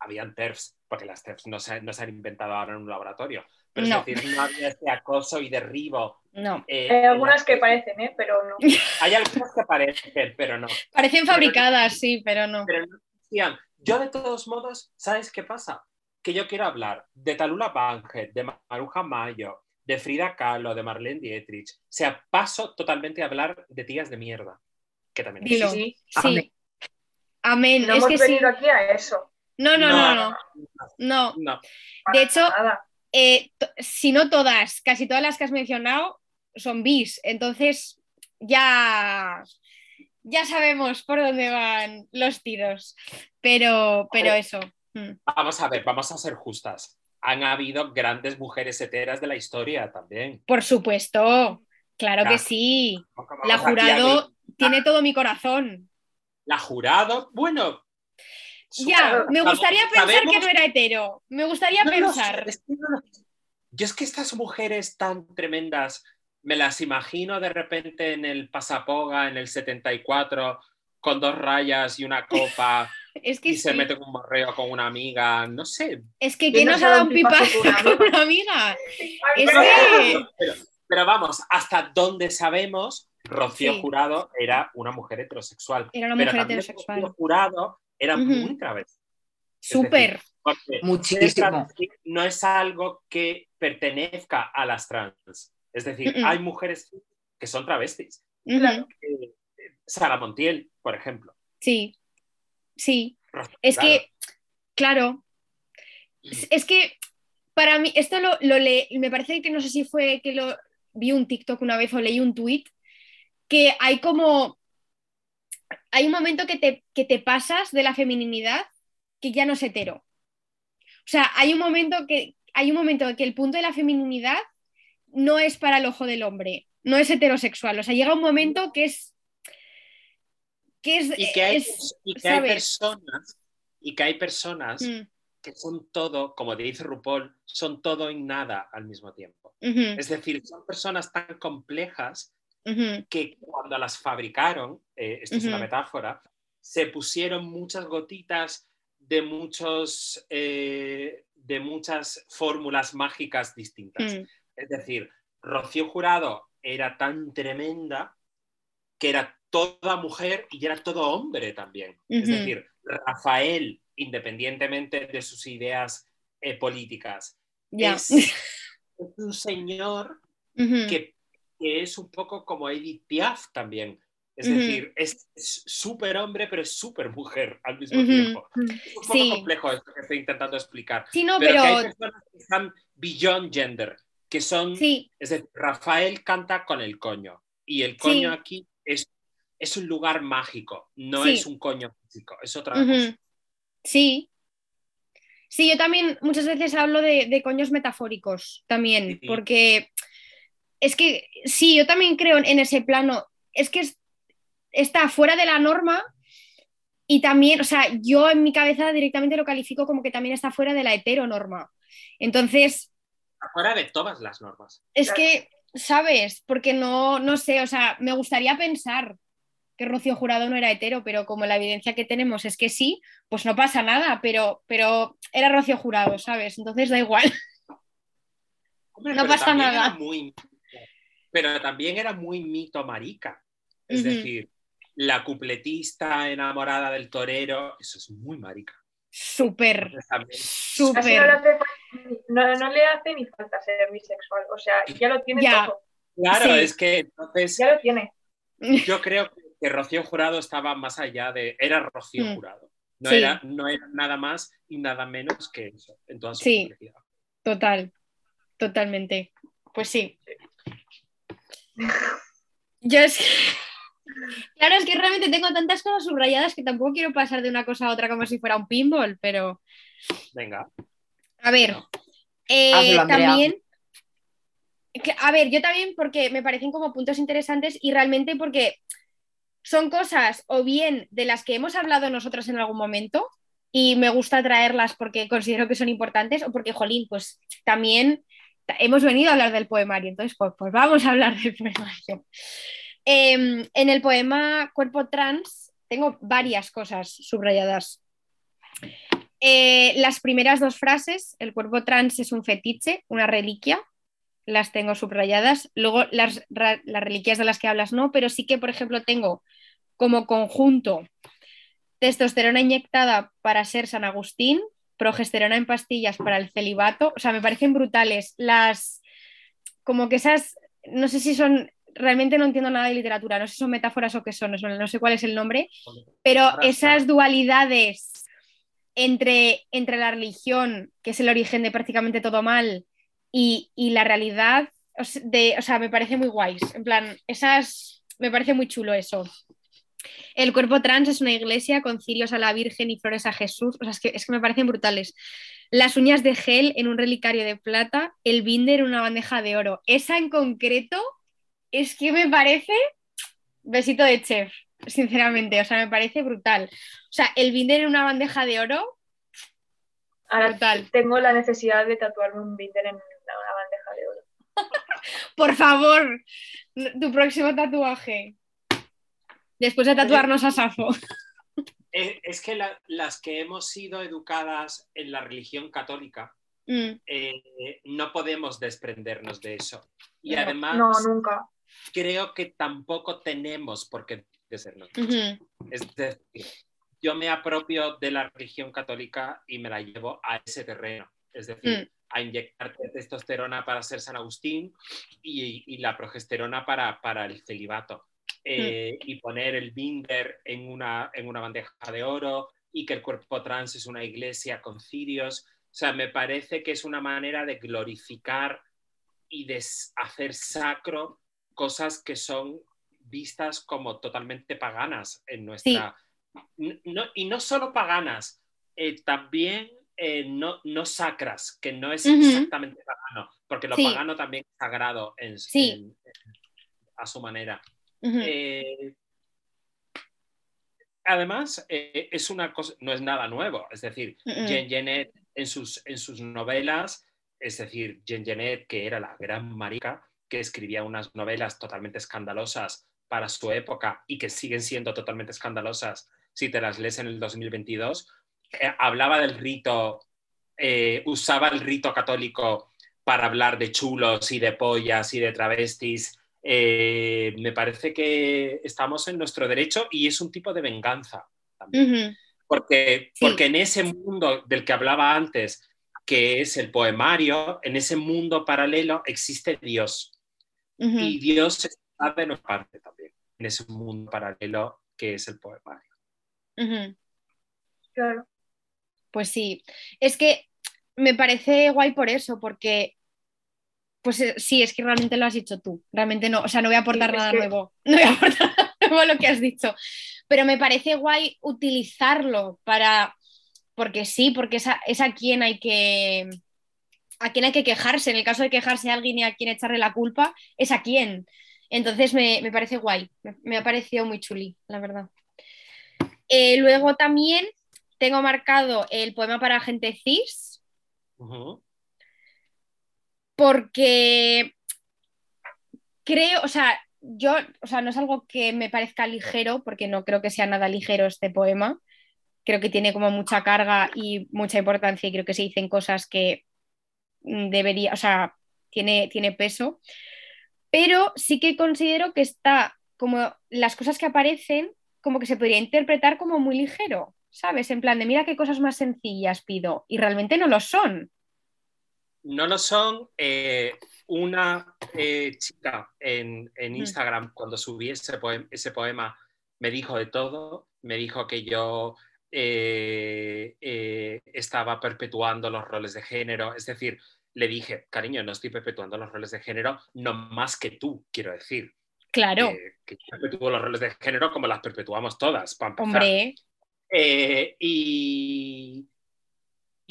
habían TERFs, porque las TERFs no se, no se, han inventado ahora en un laboratorio. Pero es decir, no había este acoso y derribo. No. Eh, hay algunas que parecen, ¿eh? pero no. Hay algunas que parecen, pero no. Parecen fabricadas, sí, pero no. Pero no Yo, de todos modos, ¿sabes qué pasa? Que yo quiero hablar de Talula Banget, de Maruja Mayo, de Frida Kahlo, de Marlene Dietrich. O sea, paso totalmente a hablar de tías de mierda, que también Dilo. Sí, sí. Amén. No es hemos que venido aquí a eso. No, no, no, no. No. De hecho, eh, si no todas, casi todas las que has mencionado son bis. Entonces, ya, ya sabemos por dónde van los tiros. Pero, pero eso. Mm. Vamos a ver, vamos a ser justas han habido grandes mujeres heteras de la historia también. Por supuesto, claro que sí. La jurado tiene todo mi corazón. La jurado, bueno. Ya, me gustaría pensar que no era hetero. Me gustaría pensar. yo es que estas mujeres tan tremendas me las imagino de repente en el Pasapoga en el 74 con dos rayas y una copa es que y se mete con un morreo con una amiga, no sé. Es que ¿quién nos ha dado un pipazo con una amiga? es que... pero, vamos, hasta donde sabemos, Rocío Jurado era una mujer heterosexual. Era una mujer heterosexual. Rocío Jurado era muy travesti. Súper. Muchísimo. No es algo que pertenezca a las trans. Es decir, hay mujeres que son travestis. Sara Montiel, por ejemplo. Sí, sí. Es que, claro, es que para mí, esto lo, lo me parece que no sé si fue que lo vi un TikTok una vez o leí un tweet, que hay como, hay un momento que te, que te pasas de la feminidad que ya no es hetero. O sea, hay un momento que, hay un momento que el punto de la feminidad no es para el ojo del hombre, no es heterosexual. O sea, llega un momento que es y que hay, personas, y que hay personas mm. que son todo, como dice RuPaul, son todo y nada al mismo tiempo. Es decir, son personas tan complejas que cuando las fabricaron, eh, esto es una metáfora, se pusieron muchas gotitas de, muchos, eh, de muchas fórmulas mágicas distintas. Mm. Es decir, Rocío Jurado era tan tremenda que era toda mujer y era todo hombre también. Es decir, Rafael, independientemente de sus ideas eh, políticas, es, es un señor que, que es un poco como Edith Piaf también. Es decir, es súper hombre, pero es súper mujer al mismo tiempo. Es un poco Sí. complejo esto que estoy intentando explicar. Sí, no, pero, pero, que hay personas que están beyond gender, que son, sí, es decir, Rafael canta con el coño y el coño aquí es, es un lugar mágico, no es un coño físico, es otra cosa. Sí. Sí, yo también muchas veces hablo de, de coños metafóricos también, Sí. porque es que sí, yo también creo en ese plano, es que es- está fuera de la norma y también, o sea, yo en mi cabeza directamente lo califico como que también está fuera de la heteronorma. Entonces, Fuera de todas las normas. es que, ¿sabes? Porque no, no sé, o sea, me gustaría pensar que Rocío Jurado no era hetero, pero como la evidencia que tenemos es que sí, pues no pasa nada, pero, pero era Rocío Jurado, ¿sabes? Entonces da igual. Hombre, No pasa nada. era muy- pero también era muy mito marica. Es decir, la cupletista enamorada del torero, eso es muy marica. Súper, Entonces, Así no le, súper. hace, no, no le hace ni falta ser bisexual. O sea, ya lo tiene Ya. todo. Claro, Sí. es que entonces Ya lo tiene. yo creo que Rocío Jurado estaba más allá de. Era Rocío Mm. Jurado. No, Sí. era, no era nada más y nada menos que eso, en toda su Sí. Total, totalmente. Pues sí. Yo es que... Claro, es que realmente tengo tantas cosas subrayadas que tampoco quiero pasar de una cosa a otra como si fuera un pinball, pero Venga. a ver, eh, Hazlo, también... que- a ver, yo también porque me parecen como puntos interesantes y realmente porque son cosas o bien de las que hemos hablado nosotros en algún momento y me gusta traerlas porque considero que son importantes o porque, jolín, pues también ta- hemos venido a hablar del poemario, entonces pues, pues vamos a hablar del poemario. Em, en el poema Cuerpo Trans tengo varias cosas subrayadas. Eh, las primeras dos frases, el cuerpo trans es un fetiche, una reliquia, las tengo subrayadas. Luego las, las reliquias de las que hablas no, pero sí que, por ejemplo, tengo como conjunto testosterona inyectada para ser San Agustín, progesterona en pastillas para el celibato. O sea, me parecen brutales las, como que esas, no sé si son, realmente no entiendo nada de literatura, no sé si son metáforas o qué son, no sé- cuál es el nombre, pero esas dualidades entre, entre la religión, que es el origen de prácticamente todo mal, y, y la realidad, de, o sea, me parece muy guays. En plan, esas, me parece muy chulo eso. El cuerpo trans es una iglesia con cirios a la Virgen y flores a Jesús. O sea, es que, es que me parecen brutales. Las uñas de gel en un relicario de plata, el binder en una bandeja de oro. Esa en concreto es que me parece besito de chef, sinceramente. O sea, me parece brutal. O sea, el binder en una bandeja de oro, Ahora brutal. tengo la necesidad de tatuarme un binder en una, una bandeja de oro. Por favor, tu próximo tatuaje. Después de tatuarnos a Safo. Eh, Es que la- las que hemos sido educadas en la religión católica Mm, eh, no podemos desprendernos de eso. Y No, además No, nunca. creo que tampoco tenemos por qué desprendernos. ujú, Es decir, yo me apropio de la religión católica y me la llevo a ese terreno. Es decir, Mm. a inyectarte testosterona para ser San Agustín y, y la progesterona para, para el celibato. Eh, Y poner el binder en una, en una bandeja de oro y que el cuerpo trans es una iglesia con cirios. O sea, me parece que es una manera de glorificar y de hacer sacro cosas que son vistas como totalmente paganas en nuestra... N- no- y no solo paganas, eh, también eh, no, no sacras, que no es Ujú. exactamente pagano, porque lo Sí. pagano también es sagrado en- Sí. en- a su manera. Eh, además, eh, es una cosa, no es nada nuevo. Es decir, Mm-mm. Jean Genet en sus, en sus novelas, es decir, Jean Genet, que era la gran marica, que escribía unas novelas totalmente escandalosas para su época y que siguen siendo totalmente escandalosas si te las lees en el 2022, eh, hablaba del rito, eh, usaba el rito católico para hablar de chulos y de pollas y de travestis. Eh, me parece que estamos en nuestro derecho y es un tipo de venganza. También. porque, Sí. porque en ese mundo del que hablaba antes, que es el poemario, en ese mundo paralelo existe Dios. Y Dios está de nuestra parte también, en ese mundo paralelo que es el poemario. Claro. Pues sí, es que me parece guay por eso, porque, pues eh, sí, es que realmente lo has dicho tú, realmente no, o sea, no voy a aportar Sí, nada que- nuevo, no voy a aportar nada nuevo a lo que has dicho, pero me parece guay utilizarlo para, porque sí, porque es a, es a quien hay que, a quien hay que quejarse, en el caso de quejarse a alguien y a quien echarle la culpa, es a quien. Entonces me, me parece guay, me, me ha parecido muy chuli, la verdad. Eh, luego también tengo marcado el poema para gente cis. Porque creo, o sea, yo, o sea, no es algo que me parezca ligero, porque no creo que sea nada ligero este poema. Creo que tiene como mucha carga y mucha importancia y creo que se dicen cosas que debería, o sea, tiene, tiene peso. Pero sí que considero que está como las cosas que aparecen, como que se podría interpretar como muy ligero, ¿sabes? En plan de, mira qué cosas más sencillas pido y realmente no lo son. No lo son. eh, una eh, chica en, en Mm. Instagram, cuando subí ese poema, ese poema, me dijo de todo. Me dijo que yo eh, estaba perpetuando los roles de género. Es decir, le dije, cariño, no estoy perpetuando los roles de género, no más que tú, quiero decir. Claro, Que, yo perpetúo los roles de género como las perpetuamos todas, para hombre, Eh, y,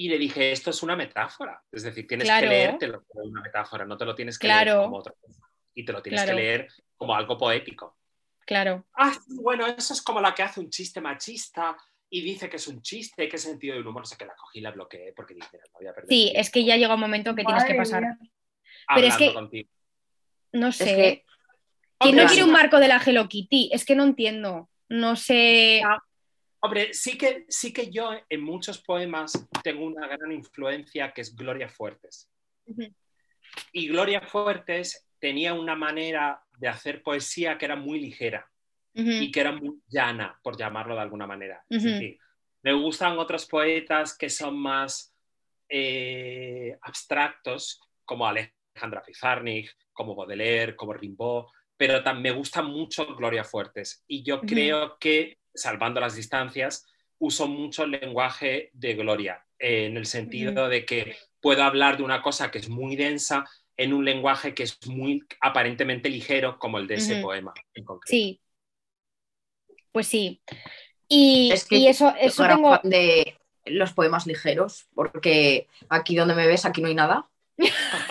y le dije, esto es una metáfora. Es decir, tienes Claro. que leértelo como una metáfora, no te lo tienes que Claro. leer como otra cosa. Y te lo tienes Claro. que leer como algo poético. claro. Ah, sí, bueno, eso es como la que hace un chiste machista y dice que es un chiste, qué sentido del humor. No sé que la cogí y la bloqueé porque dije, no voy a perder Sí, es que ya llega un momento que tienes que pasar. mía. pero es que- contigo. No sé. Es que ¿Quién no quiere un marco de la Hello Kitty? Es que no entiendo. No sé. Hombre, sí que, sí que yo en muchos poemas tengo una gran influencia que es Gloria Fuertes. Y Gloria Fuertes tenía una manera de hacer poesía que era muy ligera y que era muy llana, por llamarlo de alguna manera. Es Ujú. decir, me gustan otros poetas que son más eh, abstractos, como Alejandra Pizarnik, como Baudelaire, como Rimbaud, pero también me gusta mucho Gloria Fuertes. Y yo creo que, salvando las distancias, uso mucho el lenguaje de Gloria, eh, en el sentido de que puedo hablar de una cosa que es muy densa en un lenguaje que es muy aparentemente ligero, como el de ese poema en concreto. Sí. Pues sí. Y, Es que y eso, eso tengo. de los poemas ligeros, porque aquí donde me ves, aquí no hay nada.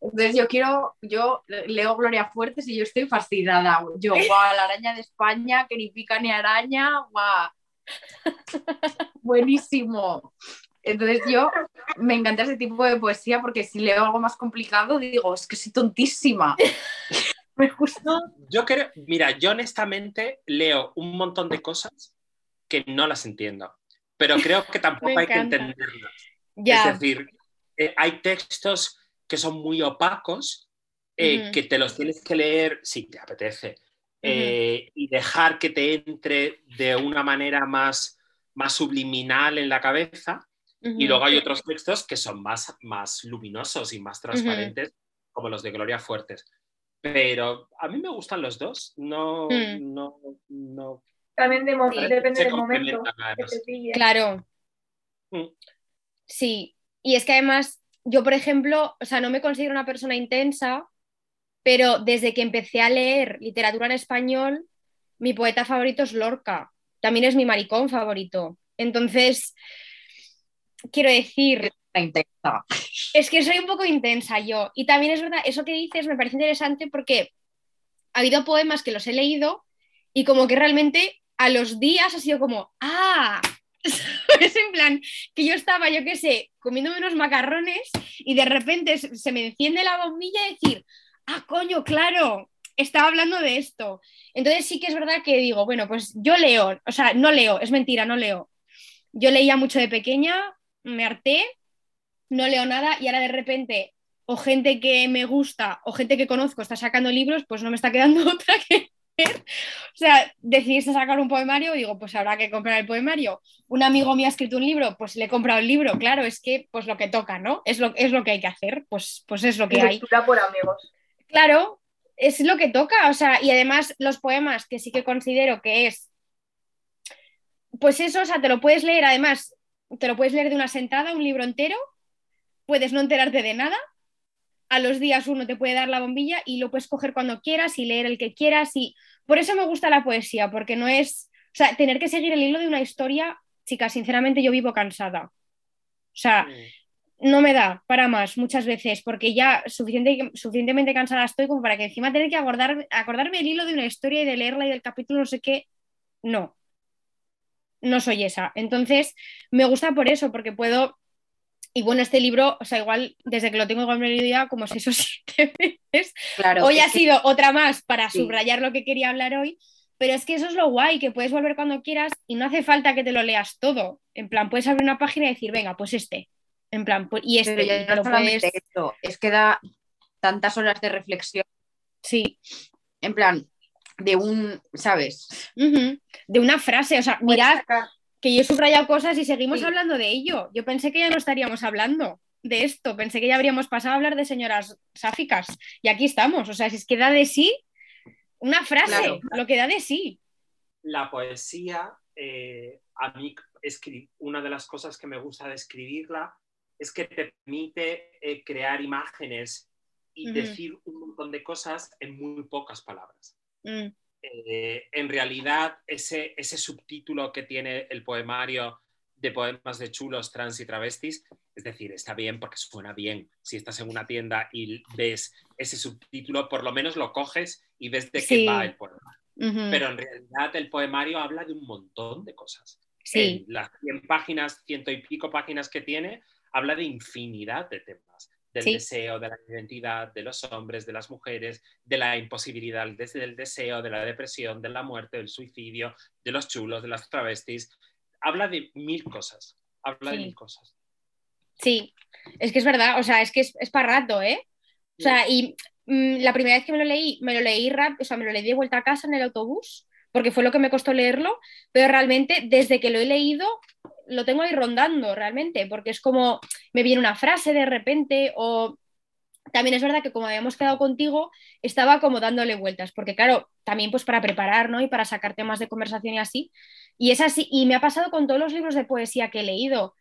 Entonces yo quiero, yo leo Gloria Fuertes y yo estoy fascinada. Yo, guau, la araña de España, que ni pica ni araña, guau. Buenísimo. Entonces yo me encanta ese tipo de poesía porque si leo algo más complicado digo, es que soy tontísima. Me gusta. Yo creo, mira, yo honestamente leo un montón de cosas que no las entiendo, pero creo que tampoco hay que entenderlas. Ya. Es decir, eh, hay textos que son muy opacos, eh, que te los tienes que leer si te apetece, eh, y dejar que te entre de una manera más, más subliminal en la cabeza. Y luego hay otros textos que son más, más luminosos y más transparentes, como los de Gloria Fuertes. Pero a mí me gustan los dos. No, Mm. no, no. También de mo- Sí. depende del momento que te. Claro. Mm. Sí, y es que además yo, por ejemplo, o sea, no me considero una persona intensa, pero desde que empecé a leer literatura en español, mi poeta favorito es Lorca, también es mi maricón favorito. Entonces, quiero decir, intensa. es que soy un poco intensa yo. Y también es verdad, eso que dices me parece interesante porque ha habido poemas que los he leído y como que realmente a los días ha sido como, ah, es en plan que yo estaba, yo qué sé, comiéndome unos macarrones y de repente se me enciende la bombilla y decir, ah, coño, claro, estaba hablando de esto. Entonces sí que es verdad que digo, bueno, pues yo leo, o sea, no leo, es mentira, no leo. Yo leía mucho de pequeña, me harté no leo nada y ahora de repente o gente que me gusta o gente que conozco está sacando libros, pues no me está quedando otra que o sea, decidiste sacar un poemario, digo, pues habrá que comprar el poemario. Un amigo mío ha escrito un libro, pues le he comprado el libro, claro, es que pues lo que toca, ¿no? Es lo, es lo que hay que hacer, pues, pues es lo que hay. por amigos. Claro, es lo que toca, o sea, y además los poemas que sí que considero que es, pues eso, o sea, te lo puedes leer, además, te lo puedes leer de una sentada, un libro entero, puedes no enterarte de nada, a los días uno te puede dar la bombilla y lo puedes coger cuando quieras y leer el que quieras y por eso me gusta la poesía, porque no es, o sea, tener que seguir el hilo de una historia, chicas, sinceramente yo vivo cansada. O sea, no me da para más muchas veces, porque ya suficiente, suficientemente cansada estoy como para que encima tener que acordar, acordarme el hilo de una historia y de leerla y del capítulo no sé qué, no. No soy esa. Entonces, me gusta por eso, porque puedo y bueno, este libro, o sea, igual desde que lo tengo con ya como seis o siete veces. Claro, hoy ha sido otra más para subrayar lo que quería hablar hoy, pero es que eso es lo guay, que puedes volver cuando quieras y no hace falta que te lo leas todo. En plan, puedes abrir una página y decir, venga, pues este. En plan, pues, y este. ya no puedes... esto, es que da tantas horas de reflexión. Sí. En plan, de un, ¿sabes? De una frase, o sea, mirad, que yo he subrayado cosas y seguimos hablando de ello. Yo pensé que ya no estaríamos hablando de esto, pensé que ya habríamos pasado a hablar de señoras sáficas y aquí estamos. O sea, si es que da de sí una frase, lo que da de sí. La poesía, eh, a mí, una de las cosas que me gusta de escribirla es que te permite eh, crear imágenes y decir un montón de cosas en muy pocas palabras. Mm. Eh, en realidad ese, ese subtítulo que tiene el poemario de poemas de chulos, trans y travestis, es decir, está bien porque suena bien. Si estás en una tienda y ves ese subtítulo, por lo menos lo coges y ves de qué va el poema. Pero en realidad el poemario habla de un montón de cosas. Sí. las 100 páginas, ciento y pico páginas que tiene, habla de infinidad de temas del deseo, de la identidad, de los hombres, de las mujeres, de la imposibilidad desde el deseo, de la depresión, de la muerte, del suicidio, de los chulos, de las travestis. Habla de mil cosas, habla de mil cosas. Sí, es que es verdad, o sea, es que es, para rato, ¿eh? O sea, y mm, la primera vez que me lo leí, me lo leí rap, o sea, me lo leí de vuelta a casa en el autobús, porque fue lo que me costó leerlo, pero realmente desde que lo he leído lo tengo ahí rondando realmente, porque es como me viene una frase de repente o también es verdad que como habíamos quedado contigo, estaba como dándole vueltas, porque claro, también pues para preparar, ¿no? Y para sacar temas de conversación y así. Y es así, y me ha pasado con todos los libros de poesía que he leído.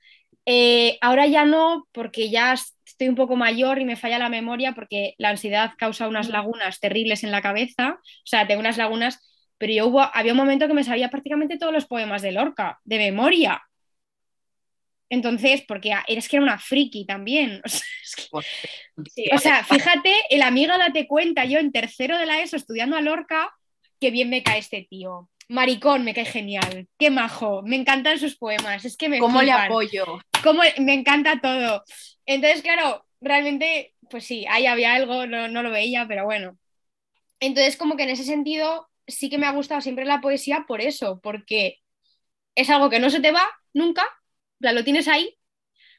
Eh, ahora ya no, porque ya estoy un poco mayor y me falla la memoria, porque la ansiedad causa unas lagunas terribles en la cabeza, o sea, tengo unas lagunas, pero yo hubo, había un momento que me sabía prácticamente todos los poemas de Lorca, de memoria, entonces, porque eres que era una friki también. O sea, fíjate, el amiga date cuenta, yo en tercero de la ESO estudiando a Lorca, que bien me cae este tío. Maricón, me cae genial. Qué majo. Me encantan sus poemas. Es que me. ¿Cómo le apoyo? ¿Cómo, me encanta todo. Entonces, claro, realmente, pues sí, ahí había algo, no, no lo veía, pero bueno. Entonces, como que en ese sentido, sí que me ha gustado siempre la poesía por eso, porque es algo que no se te va nunca lo tienes ahí,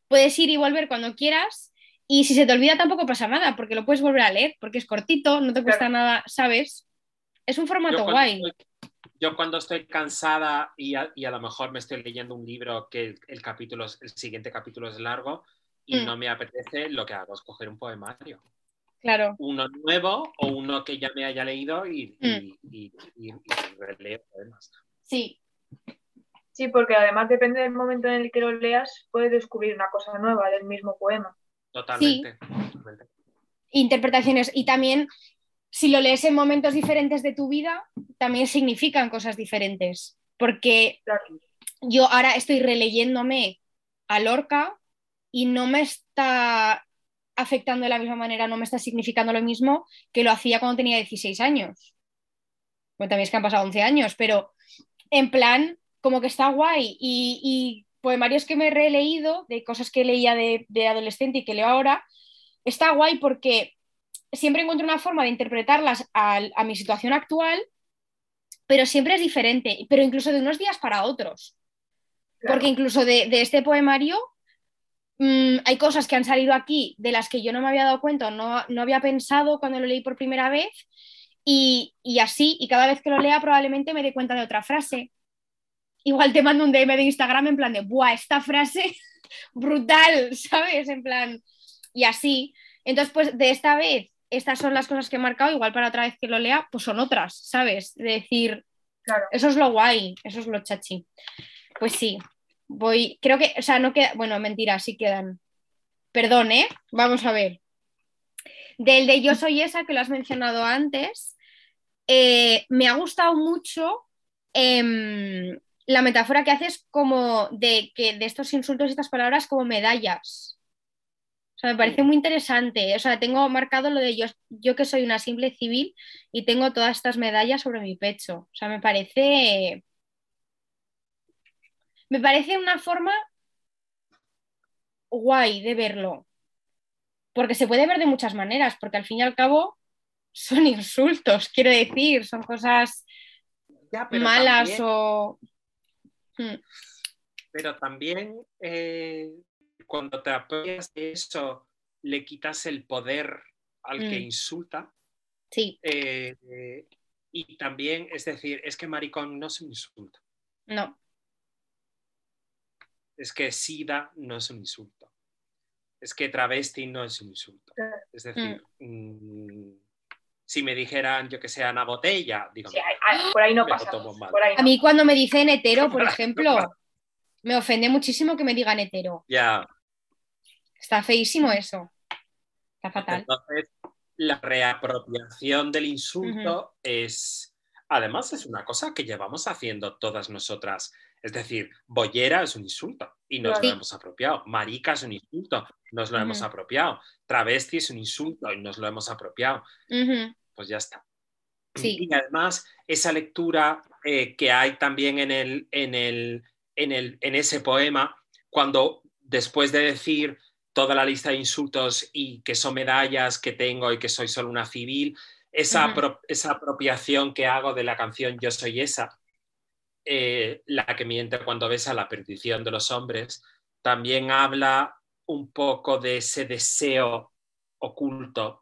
puedes ir y volver cuando quieras y si se te olvida tampoco pasa nada, porque lo puedes volver a leer, porque es cortito, no te cuesta nada, ¿sabes? Es un formato guay. yo cuando estoy cansada y a, lo mejor me estoy leyendo un libro que el, capítulo, el siguiente capítulo es largo y mm. no me apetece, lo que hago es coger un poemario. Claro. Uno nuevo o uno que ya me haya leído y, mm. y, y releo poemas. Sí, Sí, porque además depende del momento en el que lo leas, puedes descubrir una cosa nueva del mismo poema. Totalmente. Interpretaciones. Y también, si lo lees en momentos diferentes de tu vida, también significan cosas diferentes. Porque yo ahora estoy releyéndome a Lorca y no me está afectando de la misma manera, no me está significando lo mismo que lo hacía cuando tenía 16 años. Bueno, también es que han pasado 11 años, pero en plan, como que está guay. Y, poemarios que me he releído, de cosas que leía de, adolescente y que leo ahora, está guay porque siempre encuentro una forma de interpretarlas a, mi situación actual, pero siempre es diferente, pero incluso de unos días para otros. Porque incluso de, este poemario mm, hay cosas que han salido aquí de las que yo no me había dado cuenta, no, no había pensado cuando lo leí por primera vez, y, y, así, y cada vez que lo lea probablemente me dé cuenta de otra frase. Igual te mando un DM de Instagram en plan de, ¡buah, esta frase brutal! ¿Sabes? En plan, y así. Entonces, pues de esta vez, estas son las cosas que he marcado, igual para otra vez que lo lea, pues son otras, ¿sabes? De decir, Claro. eso es lo guay, eso es lo chachi. Pues sí, voy, creo que, o sea, no queda, bueno, mentira, sí quedan. Perdón, ¿eh? Vamos a ver. Del de Yo soy esa, que lo has mencionado antes, eh, me ha gustado mucho em, la metáfora que haces como de que de estos insultos y estas palabras como medallas. O sea, me parece muy interesante. O sea, tengo marcado lo de yo, yo que soy una simple civil y tengo todas estas medallas sobre mi pecho. O sea, me parece. Me parece una forma guay de verlo. Porque se puede ver de muchas maneras, porque al fin y al cabo son insultos, quiero decir, son cosas Ya, malas también- o. Pero también eh, cuando te apoyas de eso, le quitas el poder al que Mm. insulta. Sí, eh, eh, y también, es decir, es que maricón no es un insulto. no. Es que sida no es un insulto. Es que travesti no es un insulto. Es decir, mm, si me dijeran, yo que sé, Ana Botella, digo, Sí, por ahí no pasa. Por ahí A mí cuando me dicen hetero, por ejemplo, me ofende muchísimo que me digan hetero. ya. Está feísimo eso. Está fatal. Entonces, la reapropiación del insulto es, además, es una cosa que llevamos haciendo todas nosotras. Es decir, bollera es un insulto y nos lo hemos apropiado. Marica es un insulto, nos lo hemos apropiado. Travesti es un insulto y nos lo hemos apropiado. Ujú, Pues ya está. Sí. Y además, esa lectura eh, que hay también en, el, en, el, en, el, en ese poema, cuando después de decir toda la lista de insultos y que son medallas que tengo y que soy solo una civil, esa, esa apropiación que hago de la canción Yo soy esa, eh, la que miente cuando besa la perdición de los hombres, también habla un poco de ese deseo oculto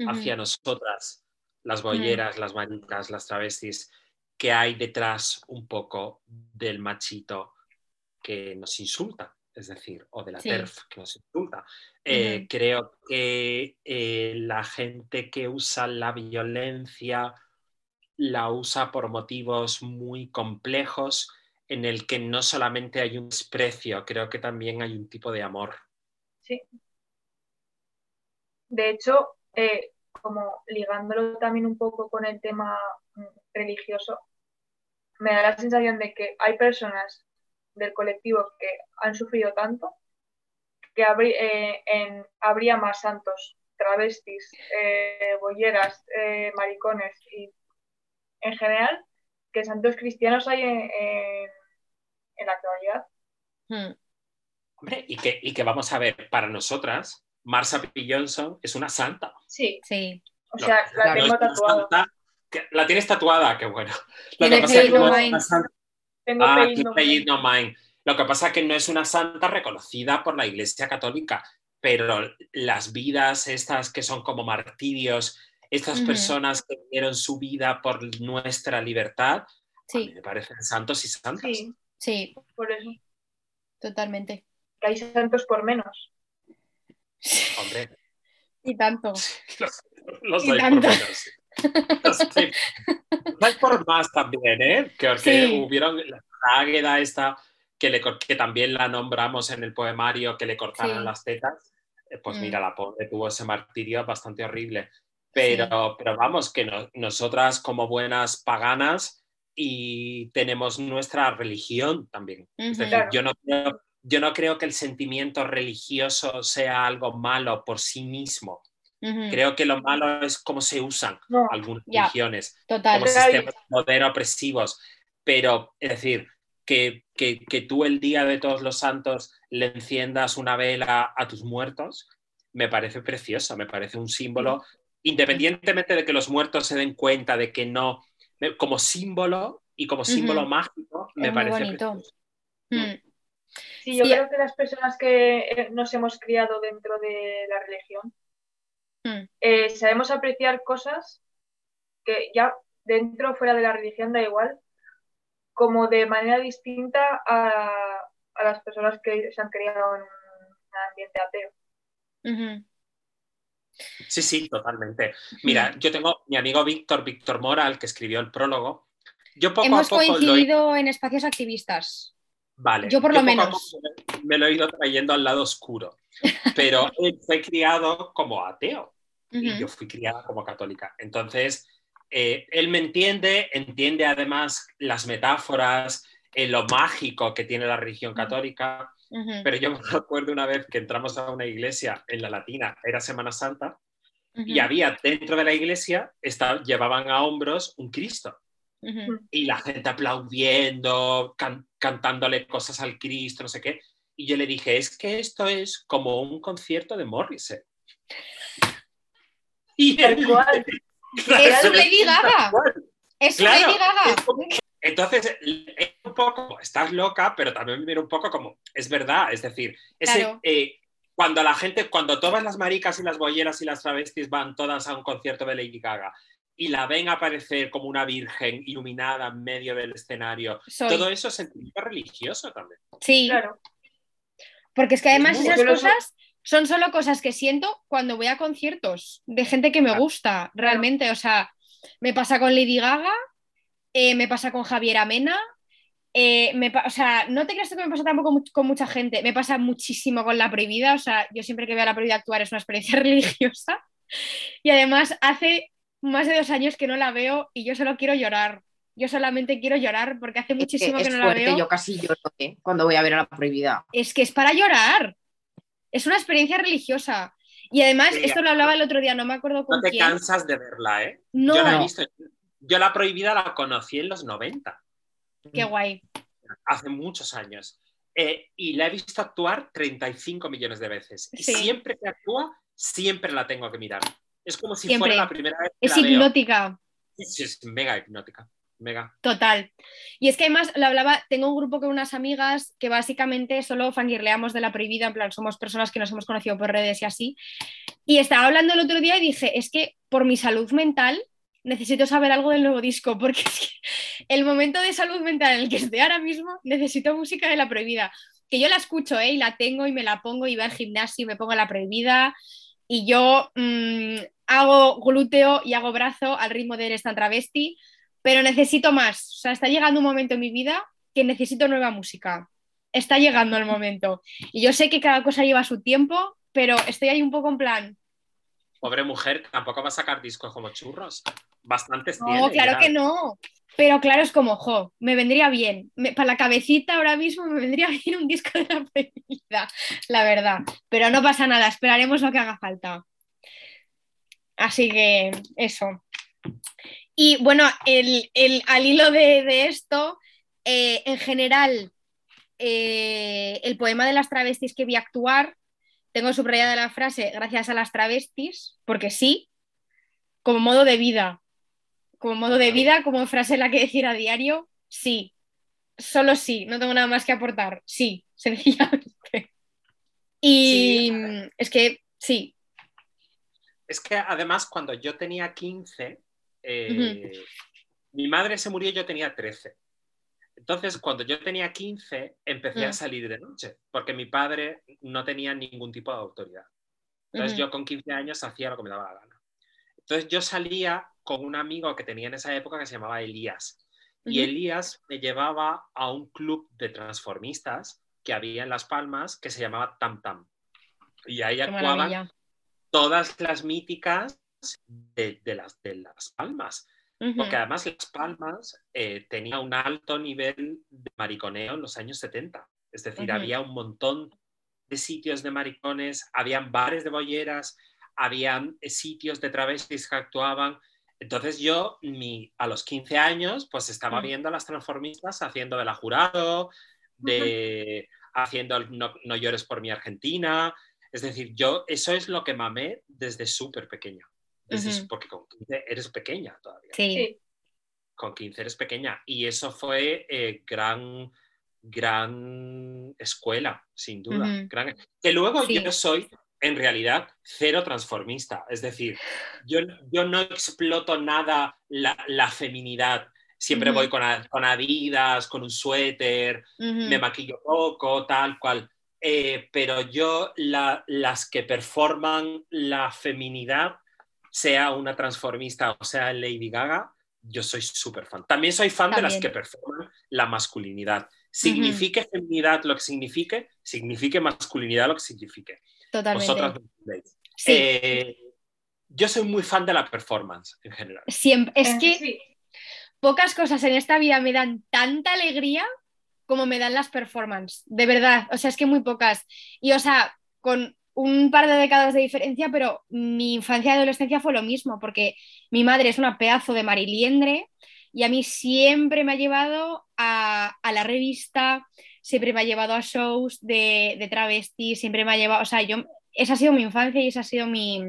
hacia nosotras, las bolleras, las maricas, las travestis, que hay detrás un poco del machito que nos insulta, es decir, o de la Sí. TERF que nos insulta. Eh. Creo que eh, la gente que usa la violencia la usa por motivos muy complejos en el que no solamente hay un desprecio, creo que también hay un tipo de amor. Sí. De hecho, eh, como ligándolo también un poco con el tema mm, religioso, me da la sensación de que hay personas del colectivo que han sufrido tanto que eh, en- habría más santos, travestis, eh, bolleras, eh, maricones y en general que santos cristianos hay en, en- en la actualidad. Mm, Hombre, y que, y que vamos a ver, para nosotras, Marsha P. Johnson es una santa. Sí, Sí. o sea, No, la tengo tatuada. santa, que- la tienes tatuada, qué bueno. Lo Tiene que pasa es que Paid no es Mind. una santa- Tengo Ah, Keep no. Lo que pasa es que no es una santa reconocida por la Iglesia Católica, pero las vidas estas que son como martirios, estas personas que dieron su vida por nuestra libertad, a mí Sí, me parecen santos y santas. Sí, sí, por eso. totalmente. Que hay santos por menos. Hombre, Y tanto. los, los Y por menos. Los hay por más también, ¿eh? Que, que Sí. hubieron la águeda esta, que, le, que también la nombramos en el poemario, que le cortaron Sí. las tetas. Eh, Pues Mm. mira, la pobre tuvo ese martirio bastante horrible. Pero, pero vamos, que no- nosotras como buenas paganas y tenemos nuestra religión también. Es decir, Claro. yo no creo, yo no creo que el sentimiento religioso sea algo malo por sí mismo. Creo que lo malo es cómo se usan No, algunas Ya. religiones Total. como sistemas de poder opresivos. Pero, es decir, que, que- que tú el día de todos los santos le enciendas una vela a tus muertos, me parece precioso, me parece un símbolo, independientemente de que los muertos se den cuenta de que no, como símbolo y como símbolo Ujú. mágico, me Es parece bonito. precioso. Sí, yo Sí. creo que las personas que eh, nos hemos criado dentro de la religión Mm. eh, sabemos apreciar cosas que ya dentro o fuera de la religión da igual, como de manera distinta a, a las personas que se han criado en un ambiente ateo. Sí, sí, totalmente. Mira, yo tengo mi amigo Víctor, Víctor Moral, que escribió el prólogo. Yo poco Hemos a poco lo he- coincidido en espacios activistas. Vale, yo por lo menos. poco me lo he ido trayendo al lado oscuro, pero él fue criado como ateo y yo fui criada como católica. Entonces, eh, él me entiende, entiende además las metáforas, eh, lo mágico que tiene la religión católica, pero yo me acuerdo una vez que entramos a una iglesia en la Latina, era Semana Santa, y había dentro de la iglesia, esta- llevaban a hombros un Cristo. Y la gente aplaudiendo, can- cantándole cosas al Cristo, no sé qué. Y yo le dije, es que esto es como un concierto de Morrissey. Y él- Es él- Lady Gaga. Es Claro, Lady Gaga. Entonces, es un poco, estás loca, pero también me mira un poco como, es verdad, es decir, ese, Claro. eh, cuando la gente, cuando todas las maricas y las bolleras y las travestis van todas a un concierto de Lady Gaga y la ven aparecer como una virgen iluminada en medio del escenario, Soy. todo eso es sentimiento religioso también. Sí, Claro. porque es que además esas cosas son solo cosas que siento cuando voy a conciertos de gente que me Claro. gusta, realmente. O sea, me pasa con Lady Gaga, eh, me pasa con Javier Amena. eh, me o sea, no te creas que me pasa tampoco con mucha gente, me pasa muchísimo con La Prohibida, o sea, yo siempre que veo a La Prohibida actuar es una experiencia religiosa y además hace más de dos años que no la veo y yo solo quiero llorar, yo solamente quiero llorar porque hace Es que muchísimo que, es no la fuerte, veo. yo casi lloro ¿eh? cuando voy a ver a la prohibida. es que es para llorar. Es una experiencia religiosa. Y además, Sí, esto lo hablaba el otro día, no me acuerdo con No te quién. cansas de verla, ¿eh? No, Yo la he No. visto. Yo la prohibida la conocí en los 90, qué guay. hace muchos años. Eh, y la he visto actuar 35 millones de veces. Y siempre que actúa, siempre la tengo que mirar. Es como si Siempre. fuera la primera vez que Es la hipnótica, es mega hipnótica. Mega. total. Y es que además lo hablaba, tengo un grupo con unas amigas que básicamente solo fangirleamos de la prohibida, en plan, somos personas que nos hemos conocido por redes y así. Y estaba hablando el otro día y dije, es que por mi salud mental necesito saber algo del nuevo disco, porque es que el momento de salud mental en el que estoy ahora mismo, necesito música de la prohibida. Que yo la escucho, ¿eh? Y la tengo y me la pongo y voy al gimnasio y me pongo la prohibida. Y yo mm, hago glúteo y hago brazo al ritmo de Eres tan travesti, pero necesito más. O sea, está llegando un momento en mi vida que necesito nueva música. Está llegando el momento. Y yo sé que cada cosa lleva su tiempo, pero estoy ahí un poco en plan, Pobre mujer, tampoco va a sacar discos como churros. Bastantes No, tiene. claro ya. que no. Pero claro, es como, jo, me vendría bien. Me- para la cabecita ahora mismo me vendría bien un disco de la prohibida, la verdad. Pero no pasa nada, esperaremos lo que haga falta. Así que eso. Y bueno, el, el- al hilo de, de esto, eh, en general, eh, el poema de las travestis que vi actuar, tengo subrayada la frase gracias a las travestis, porque sí, como modo de vida como modo de vida, como frase la que decir a diario, sí. Solo sí, no tengo nada más que aportar. Sí, sencillamente. Y Sí. es que sí. Es que además cuando yo tenía 15, eh, mi madre se murió y yo tenía 13. Entonces, cuando yo tenía 15, empecé Mm. a salir de noche, porque mi padre no tenía ningún tipo de autoridad. Entonces, yo con 15 años hacía lo que me daba la gana. Entonces, yo salía con un amigo que tenía en esa época que se llamaba Elías. Y. Elías me llevaba a un club de transformistas que había en Las Palmas que se llamaba Tam Tam. Y ahí Qué actuaban maravilla. Todas las míticas de, de las, de las Palmas. Porque además Las Palmas eh, tenía un alto nivel de mariconeo en los años 70. Es decir, había un montón de sitios de maricones, habían bares de bolleras, habían eh, sitios de travestis que actuaban. Entonces yo, mi, a los 15 años, pues estaba Mm. viendo a las transformistas haciendo de la jurado, de haciendo el no, No llores por mi Argentina. Es decir, yo eso es lo que mamé desde súper pequeño. Desde su- Ujú. Porque con 15 eres pequeña todavía Sí. Con 15 eres pequeña. Y eso fue eh, gran gran escuela, sin duda. Gran- Que luego Sí. yo soy, en realidad, cero transformista. Es decir, yo, yo no exploto nada la, la feminidad. Siempre voy con, con adidas, con un suéter, me maquillo poco, tal cual. Eh, pero yo, la- las que performan la feminidad, sea una transformista o sea Lady Gaga, yo soy súper fan. También soy fan de las que performan la masculinidad. Signifique feminidad lo que signifique, signifique masculinidad lo que signifique. Totalmente. Vosotras lo entendéis. Sí, Eh, yo soy muy fan de la performance en general. siempre. Es Eh, que sí, pocas cosas en esta vida me dan tanta alegría como me dan las performances, de verdad, o sea, es que muy pocas. Y o sea, con un par de décadas de diferencia, pero mi infancia y adolescencia fue lo mismo, porque mi madre es una pedazo de mariliendre y a mí siempre me ha llevado a, la revista, siempre me ha llevado a shows de, de siempre me ha llevado, o sea, yo, esa ha sido mi infancia y esa ha sido mi...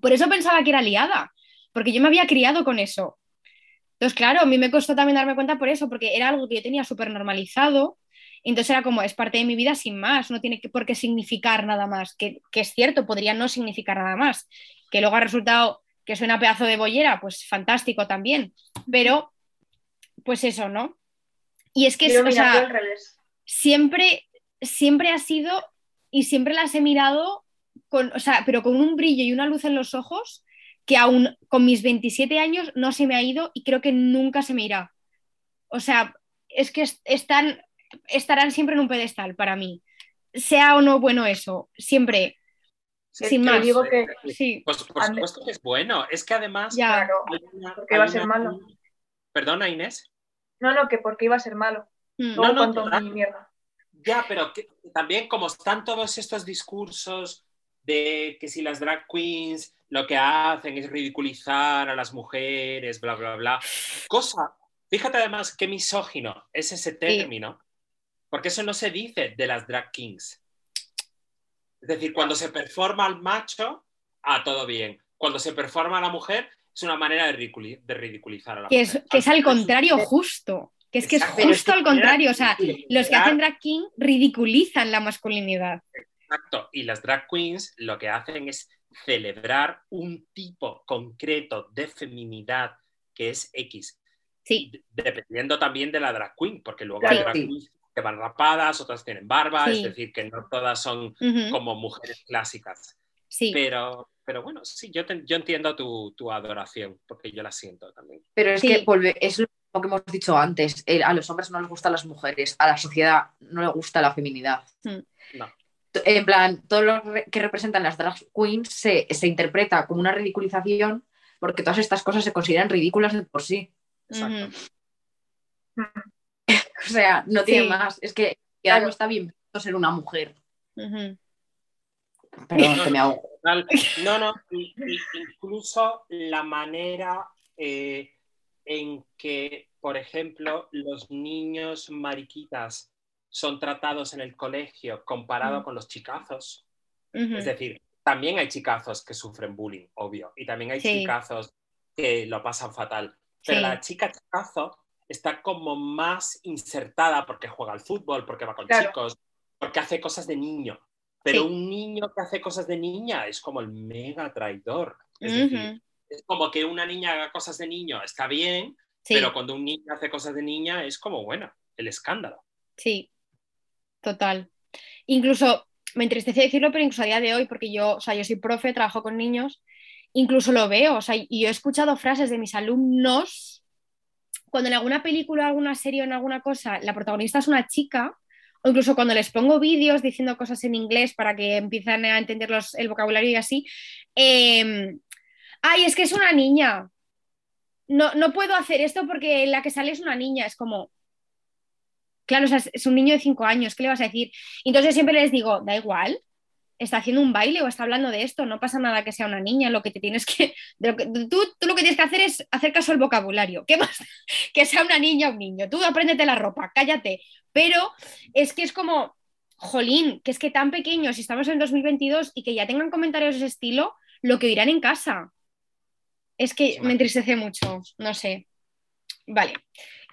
Por eso pensaba que era liada, porque yo me había criado con eso. Entonces, claro, a mí me costó también darme cuenta por eso, porque era algo que yo tenía súper normalizado. Entonces era como, es parte de mi vida sin más, no tiene por qué significar nada más. Que, que es cierto, podría no significar nada más. Que luego ha resultado que soy una pedazo de bollera, pues fantástico también. Pero, pues eso, ¿no? Y es que, yo o mirando sea, al revés. siempre, siempre ha sido y siempre las he mirado con, o sea, pero con un brillo y una luz en los ojos que aún con mis 27 años no se me ha ido y creo que nunca se me irá. O sea, es que est- están, estarán siempre en un pedestal para mí. Sea o no bueno eso, siempre. Sin más. digo que Sí, Pues por supuesto que es bueno. Es que además ya. claro, una- Porque va a ser una- malo. Perdona, Inés. no, no, que porque iba a ser malo. Mm. No, total. mi mierda. Ya, pero que- también como están todos estos discursos de que si las drag queens lo que hacen es ridiculizar a las mujeres, bla, bla, bla. Cosa, fíjate además qué misógino es ese término, porque eso no se dice de las drag kings. Es decir, cuando se performa al macho, ah, todo bien. Cuando se performa a la mujer, es una manera de, ridiculi- de ridiculizar a la Que es, mujer. que es al contrario justo. Que es que es Exacto, pero es justo al contrario. O sea, los que hacen drag king ridiculizan la masculinidad. Exacto. Y las drag queens lo que hacen es celebrar un tipo concreto de feminidad que es X, Sí, de- dependiendo también de la drag queen, porque luego hay drag Sí. queens que van rapadas, otras tienen barba, Sí. es decir, que no todas son como mujeres clásicas. sí. Pero, pero bueno, sí, yo, te- yo entiendo tu, tu adoración, porque yo la siento también. Pero es Sí. que volve- es lo que hemos dicho antes. eh, a los hombres no les gustan las mujeres, a la sociedad no le gusta la feminidad. Mm. No. En plan, todo lo que representan las drag queens se, se interpreta como una ridiculización porque todas estas cosas se consideran ridículas de por sí. Exacto. O sea, no tiene Sí. más. Es que ya Claro. no está bien visto ser una mujer. Perdón, No, que me hago. No, no, incluso la manera eh, en que, por ejemplo, los niños mariquitas son tratados en el colegio comparado con los chicazos. Es decir, también hay chicazos que sufren bullying, obvio, y también hay Sí. chicazos que lo pasan fatal. Pero Sí. la chica chicazo está como más insertada porque juega al fútbol, porque va con Claro. chicos, porque hace cosas de niño. Pero Sí. un niño que hace cosas de niña es como el mega traidor. Es decir, es como que una niña haga cosas de niño está bien, pero cuando un niño hace cosas de niña es como, bueno, el escándalo. sí, total. Incluso, me entristece decirlo, pero incluso a día de hoy, porque yo, o sea, yo soy profe, trabajo con niños, incluso lo veo, o sea, y yo he escuchado frases de mis alumnos cuando en alguna película, alguna serie o en alguna cosa la protagonista es una chica, o incluso cuando les pongo vídeos diciendo cosas en inglés para que empiecen a entender los- el vocabulario y así, eh, ay, es que es una niña. No, no puedo hacer esto porque la que sale es una niña. Es como, claro, o sea, es- un niño de cinco años, ¿qué le vas a decir? Entonces siempre les digo, da igual, está haciendo un baile o está hablando de esto, no pasa nada que sea una niña, lo que te tienes que, lo que- tú, tú lo que tienes que hacer es hacer caso al vocabulario, ¿qué más? Que sea una niña o un niño, tú apréndete la ropa, cállate, pero es que es como, jolín, que es que tan pequeños, si estamos en el 2022 y que ya tengan comentarios de ese estilo, lo que dirán en casa. Es que me entristece mucho, no sé. Vale.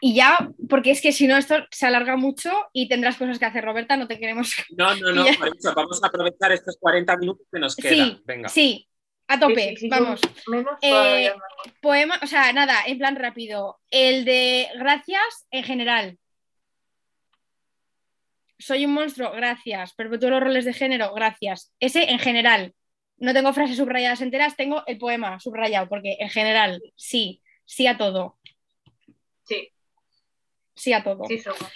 Y ya, porque es que si no esto se alarga mucho y tendrás cosas que hacer, Roberta, no te queremos. No, no, no, por eso vamos a aprovechar estos 40 minutos que nos quedan. Sí, Venga. sí, a tope, Sí, sí, sí, vamos. Menos Eh. Poema, o sea, nada, en plan rápido. El de gracias en general. Soy un monstruo, gracias. Perpetúo los roles de género, gracias. Ese en general. No tengo frases subrayadas enteras, tengo el poema subrayado, porque en general, sí, sí a todo, sí a todo. sí somos.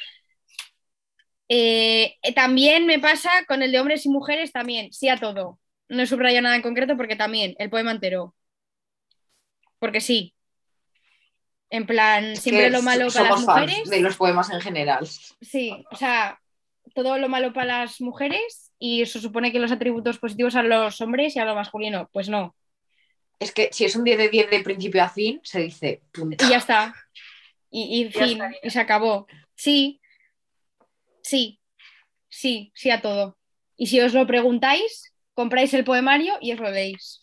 Eh, eh, también me pasa con el de hombres y mujeres, también, sí a todo. No he subrayado nada en concreto porque también, el poema entero. Porque sí. En plan, siempre lo malo para las mujeres. de los poemas en general. Sí, o sea, todo lo malo para las mujeres y se supone que los atributos positivos a los hombres y a lo masculino. Pues no. Es que si es un 10 de 10 de principio a fin, se dice punto. Y ya está. Y, y fin, estaría. y se acabó. Sí, sí, sí, sí a todo. Y si os lo preguntáis, compráis el poemario y os lo leéis.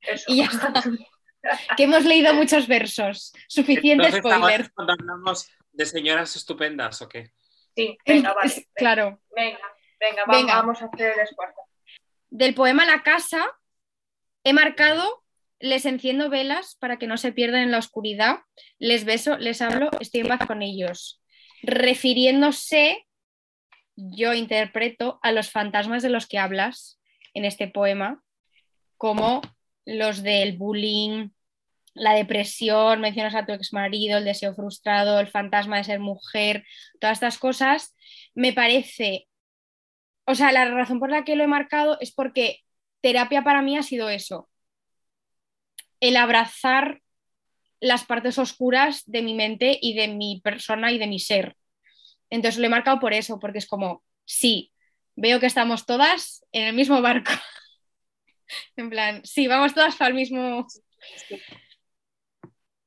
Eso. Y ya está. Que hemos leído muchos versos. Suficiente Entonces, spoiler. hablamos de señoras estupendas, ¿o qué? Sí, venga, vale. Es- claro. Venga, venga, Venga. vamos a hacer el esfuerzo. Del poema La casa he marcado les enciendo velas para que no se pierdan en la oscuridad, les beso, les hablo, estoy en paz con ellos. Refiriéndose, yo interpreto a los fantasmas de los que hablas en este poema, como los del bullying, la depresión, mencionas a tu exmarido, el deseo frustrado, el fantasma de ser mujer, todas estas cosas, me parece o sea, la razón por la que lo he marcado es porque terapia para mí ha sido eso. El abrazar las partes oscuras de mi mente y de mi persona y de mi ser. Entonces lo he marcado por eso, porque es como, sí, veo que estamos todas en el mismo barco. en plan, sí, vamos todas para el mismo...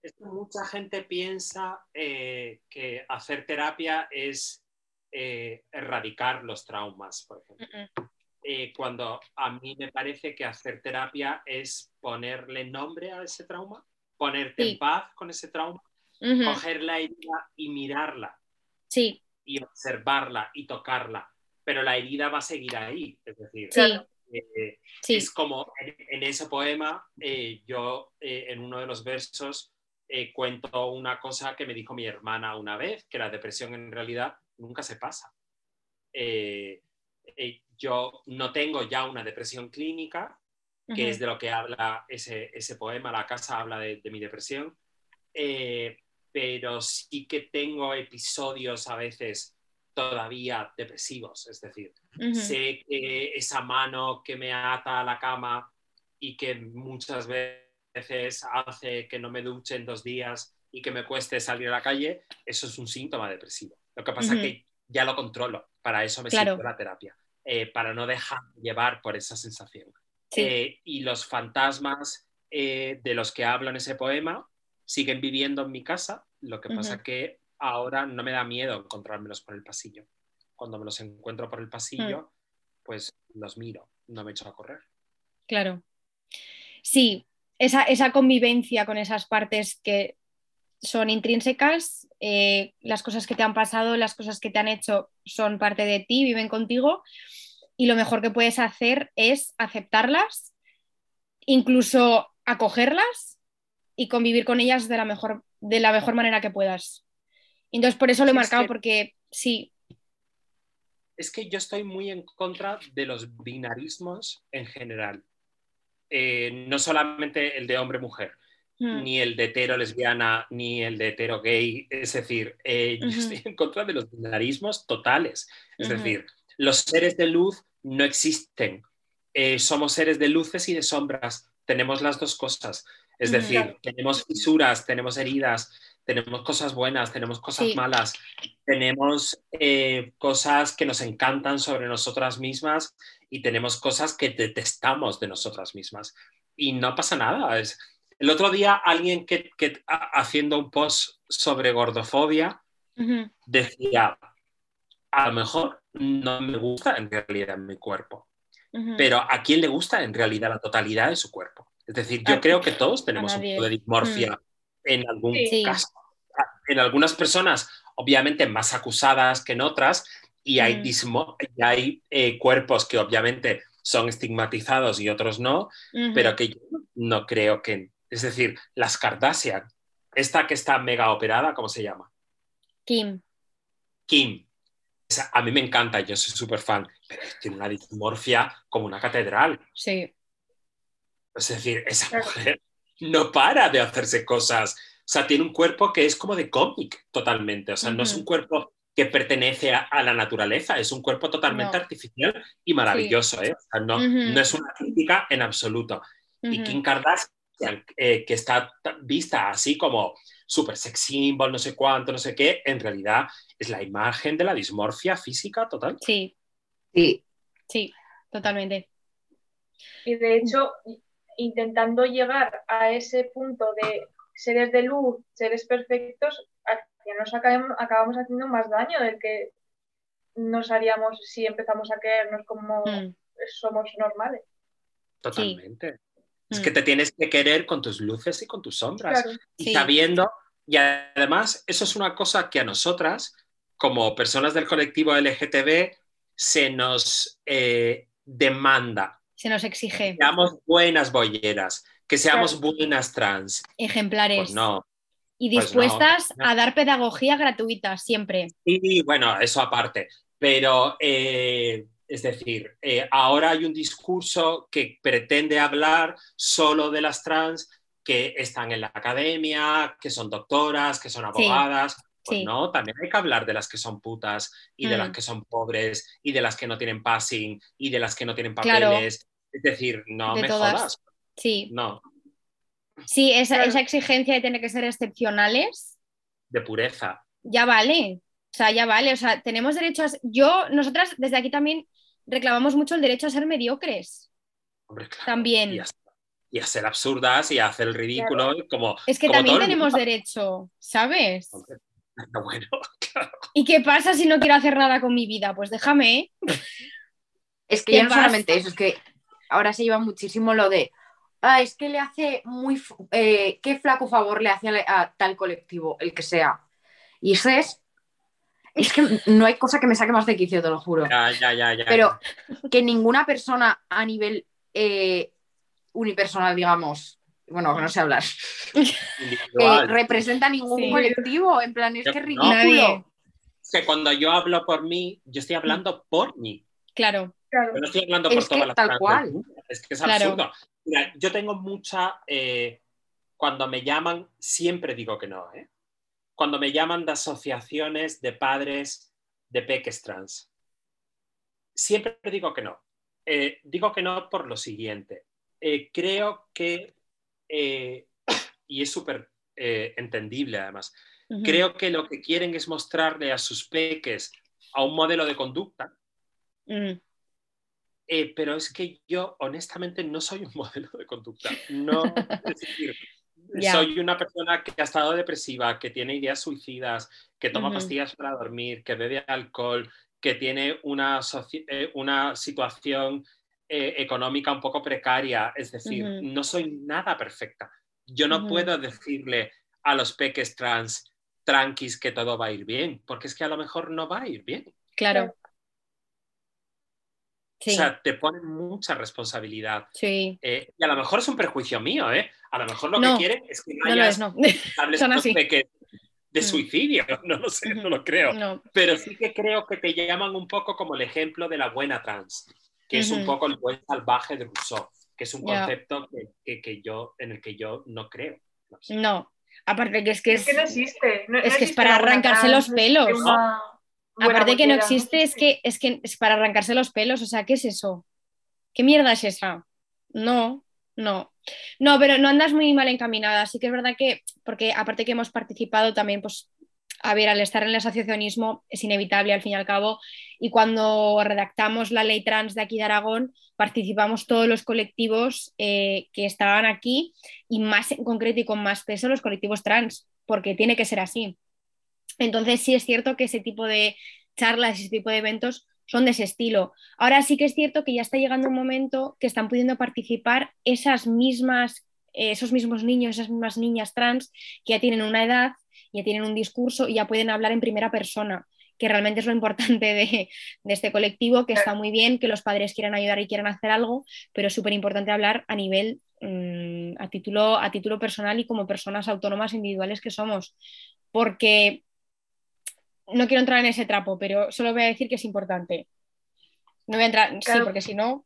Es que mucha gente piensa eh, que hacer terapia es eh, erradicar los traumas, por ejemplo. Eh, cuando a mí me parece que hacer terapia es ponerle nombre a ese trauma, ponerte Sí. en paz con ese trauma, coger la herida y mirarla Sí, y observarla y tocarla, pero la herida va a seguir ahí. Es decir, sí, eh, sí. es como en, en ese poema, eh, yo eh, en uno de los versos eh, cuento una cosa que me dijo mi hermana una vez, que la depresión en realidad nunca se pasa. Eh, eh, yo no tengo ya una depresión clínica, que es de lo que habla ese, ese poema, La casa habla de, de mi depresión, eh, pero sí que tengo episodios a veces todavía depresivos, es decir, sé que esa mano que me ata a la cama y que muchas veces hace que no me duche en dos días y que me cueste salir a la calle, eso es un síntoma depresivo. Lo que pasa es que ya lo controlo, para eso me Claro. sirve la terapia, eh, para no dejar llevar por esa sensación. Sí. Eh, y los fantasmas eh, de los que hablo en ese poema siguen viviendo en mi casa, lo que pasa Ujú. que ahora no me da miedo encontrármelos por el pasillo. Cuando me los encuentro por el pasillo, Mm. pues los miro, no me echo a correr. Claro. Sí, esa, esa convivencia con esas partes que son intrínsecas, eh, las cosas que te han pasado, las cosas que te han hecho son parte de ti, viven contigo, y lo mejor que puedes hacer es aceptarlas, incluso acogerlas y convivir con ellas de la mejor, de la mejor manera que puedas. Entonces, por eso lo he es marcado, que- porque sí, Es que yo estoy muy en contra de los binarismos en general. Eh, no solamente el de hombre-mujer, mm, ni el de hetero lesbiana, ni el de hetero gay. Es decir, eh, yo estoy en contra de los binarismos totales. Es decir, los seres de luz no existen. Eh, somos seres de luces y de sombras. Tenemos las dos cosas. Es Ujú. decir, tenemos fisuras, tenemos heridas, tenemos cosas buenas, tenemos cosas Sí. malas, tenemos eh, cosas que nos encantan sobre nosotras mismas y tenemos cosas que detestamos de nosotras mismas. Y no pasa nada. Es... El otro día alguien que, que ha- haciendo un post sobre gordofobia ujú, decía, a lo mejor no me gusta en realidad mi cuerpo, pero ¿a quién le gusta en realidad la totalidad de su cuerpo? Es decir, yo creo que todos tenemos un poco de dismorfia en algún Sí. caso. en algunas personas, obviamente más acusadas que en otras, y hay, Mm. y hay eh, cuerpos que obviamente son estigmatizados y otros no, pero que yo no creo que, es decir, las Kardashian, esta que está mega operada, ¿cómo se llama? Kim. Kim. Esa- a mí me encanta, yo soy súper fan, pero tiene una dismorfia como una catedral. Sí. Es decir, esa Claro. mujer no para de hacerse cosas. O sea, tiene un cuerpo que es como de cómic totalmente. O sea, no es un cuerpo que pertenece a, a la naturaleza, es un cuerpo totalmente No. artificial y maravilloso. ¿eh? O sea, no, no es una crítica en absoluto. Y. Kim Kardashian, eh, que está vista así como super sex symbol, no sé cuánto, no sé qué, en realidad es la imagen de la dismorfia física total. Sí, Sí, sí, totalmente. Y de hecho, intentando llegar a ese punto de seres de luz, seres perfectos, final nos acabamos, acabamos haciendo más daño del que nos haríamos si empezamos a querernos como Mm, somos normales. Totalmente. Mm. que te tienes que querer con tus luces y con tus sombras. Claro. y Sí. sabiendo, y además eso es una cosa que a nosotras, como personas del colectivo LGTB, se nos eh, demanda. Se nos exige Que seamos buenas bolleras, que seamos buenas trans. ejemplares Pues no. y pues no. dispuestas a dar pedagogía gratuita siempre. Y bueno, eso aparte. Pero, eh, es decir, eh, ahora hay un discurso que pretende hablar solo de las trans que están en la academia, que son doctoras, que son abogadas. Pues sí. no, también hay que hablar de las que son putas y de Mm. las que son pobres y de las que no tienen passing y de las que no tienen Claro. papeles. Es decir, no De me todas. jodas. Sí, No, sí, esa, Claro. esa exigencia de tener que ser excepcionales, de pureza. ya vale. O sea, ya vale. O sea, tenemos derecho a. Yo, nosotras desde aquí también reclamamos mucho el derecho a ser mediocres. Hombre, claro. También. Y a, y a ser absurdas y a hacer el ridículo como... Es que como también tenemos derecho, ¿sabes? Hombre, Bueno, claro. ¿Y qué pasa si no quiero hacer nada con mi vida? Pues déjame. ¿eh? Es que ¿Qué ya no pasa? solamente eso, es que ahora se lleva muchísimo lo de, ah, es que le hace muy, eh, qué flaco favor le hace a, a tal colectivo, el que sea. Y eso es, es que no hay cosa que me saque más de quicio, te lo juro. Ya, ya, ya, ya. Pero que ninguna persona a nivel eh, unipersonal, digamos, bueno, que no sé hablar, eh, representa ningún Sí. colectivo. En plan, es Yo- que es no. ridículo. Es que cuando yo hablo por mí, yo estoy hablando por mí. Claro. Claro. Yo no estoy hablando Es por que todas las tal cual. Es que es Claro. absurdo. Mira, yo tengo mucha. eh, cuando me llaman, siempre digo que no. ¿eh? Cuando me llaman de asociaciones de padres de peques trans, siempre digo que no. Eh, digo que no por lo siguiente. Eh, creo que, eh, y es súper entendible además, creo que lo que quieren es mostrarle a sus peques a un modelo de conducta Mm, pero es que yo, honestamente, no soy un modelo de conducta. No, es decir, Soy una persona que ha estado depresiva, que tiene ideas suicidas, que toma pastillas para dormir, que bebe alcohol, que tiene una, eh, una situación eh, económica un poco precaria. Es decir, no soy nada perfecta. Yo no puedo decirle a los peques trans tranquis que todo va a ir bien, porque es que a lo mejor no va a ir bien. Claro. Sí, O sea, te ponen mucha responsabilidad. sí. Eh, y a lo mejor es un prejuicio mío, ¿eh? A lo mejor lo No, que quieren es que no No lo haya es, no. son así. de suicidio. No lo sé, no lo creo. No. Pero sí que creo que te llaman un poco como el ejemplo de la buena trans, que es un poco el buen salvaje de Rousseau, que es un concepto que, que- que yo, en el que yo no creo. No sé. No. Aparte que es que Es que no existe. no- es no que es para arrancarse trans, los pelos. una Aparte que no existe, es que, es que es para arrancarse los pelos. O sea, ¿qué es eso? ¿Qué mierda es esa? No, no. No, pero no andas muy mal encaminada. Sí que es verdad que, porque aparte que hemos participado también, pues, a ver, al estar en el asociacionismo es inevitable al fin y al cabo. Y cuando redactamos la ley trans de aquí de Aragón, participamos todos los colectivos eh, que estaban aquí y más en concreto y con más peso los colectivos trans, porque tiene que ser así. Entonces sí es cierto que ese tipo de charlas, ese tipo de eventos son de ese estilo. Ahora sí que es cierto que ya está llegando un momento que están pudiendo participar esas mismas, eh, esos mismos niños, esas mismas niñas trans que ya tienen una edad ya tienen un discurso y ya pueden hablar en primera persona, que realmente es lo importante de, este colectivo, que está muy bien que los padres quieran ayudar y quieran hacer algo, pero es súper importante hablar a nivel, mm, a, título, a título personal y como personas autónomas individuales que somos, porque no quiero entrar en ese trapo, pero solo voy a decir que es importante. No voy a entrar, sí, porque si no,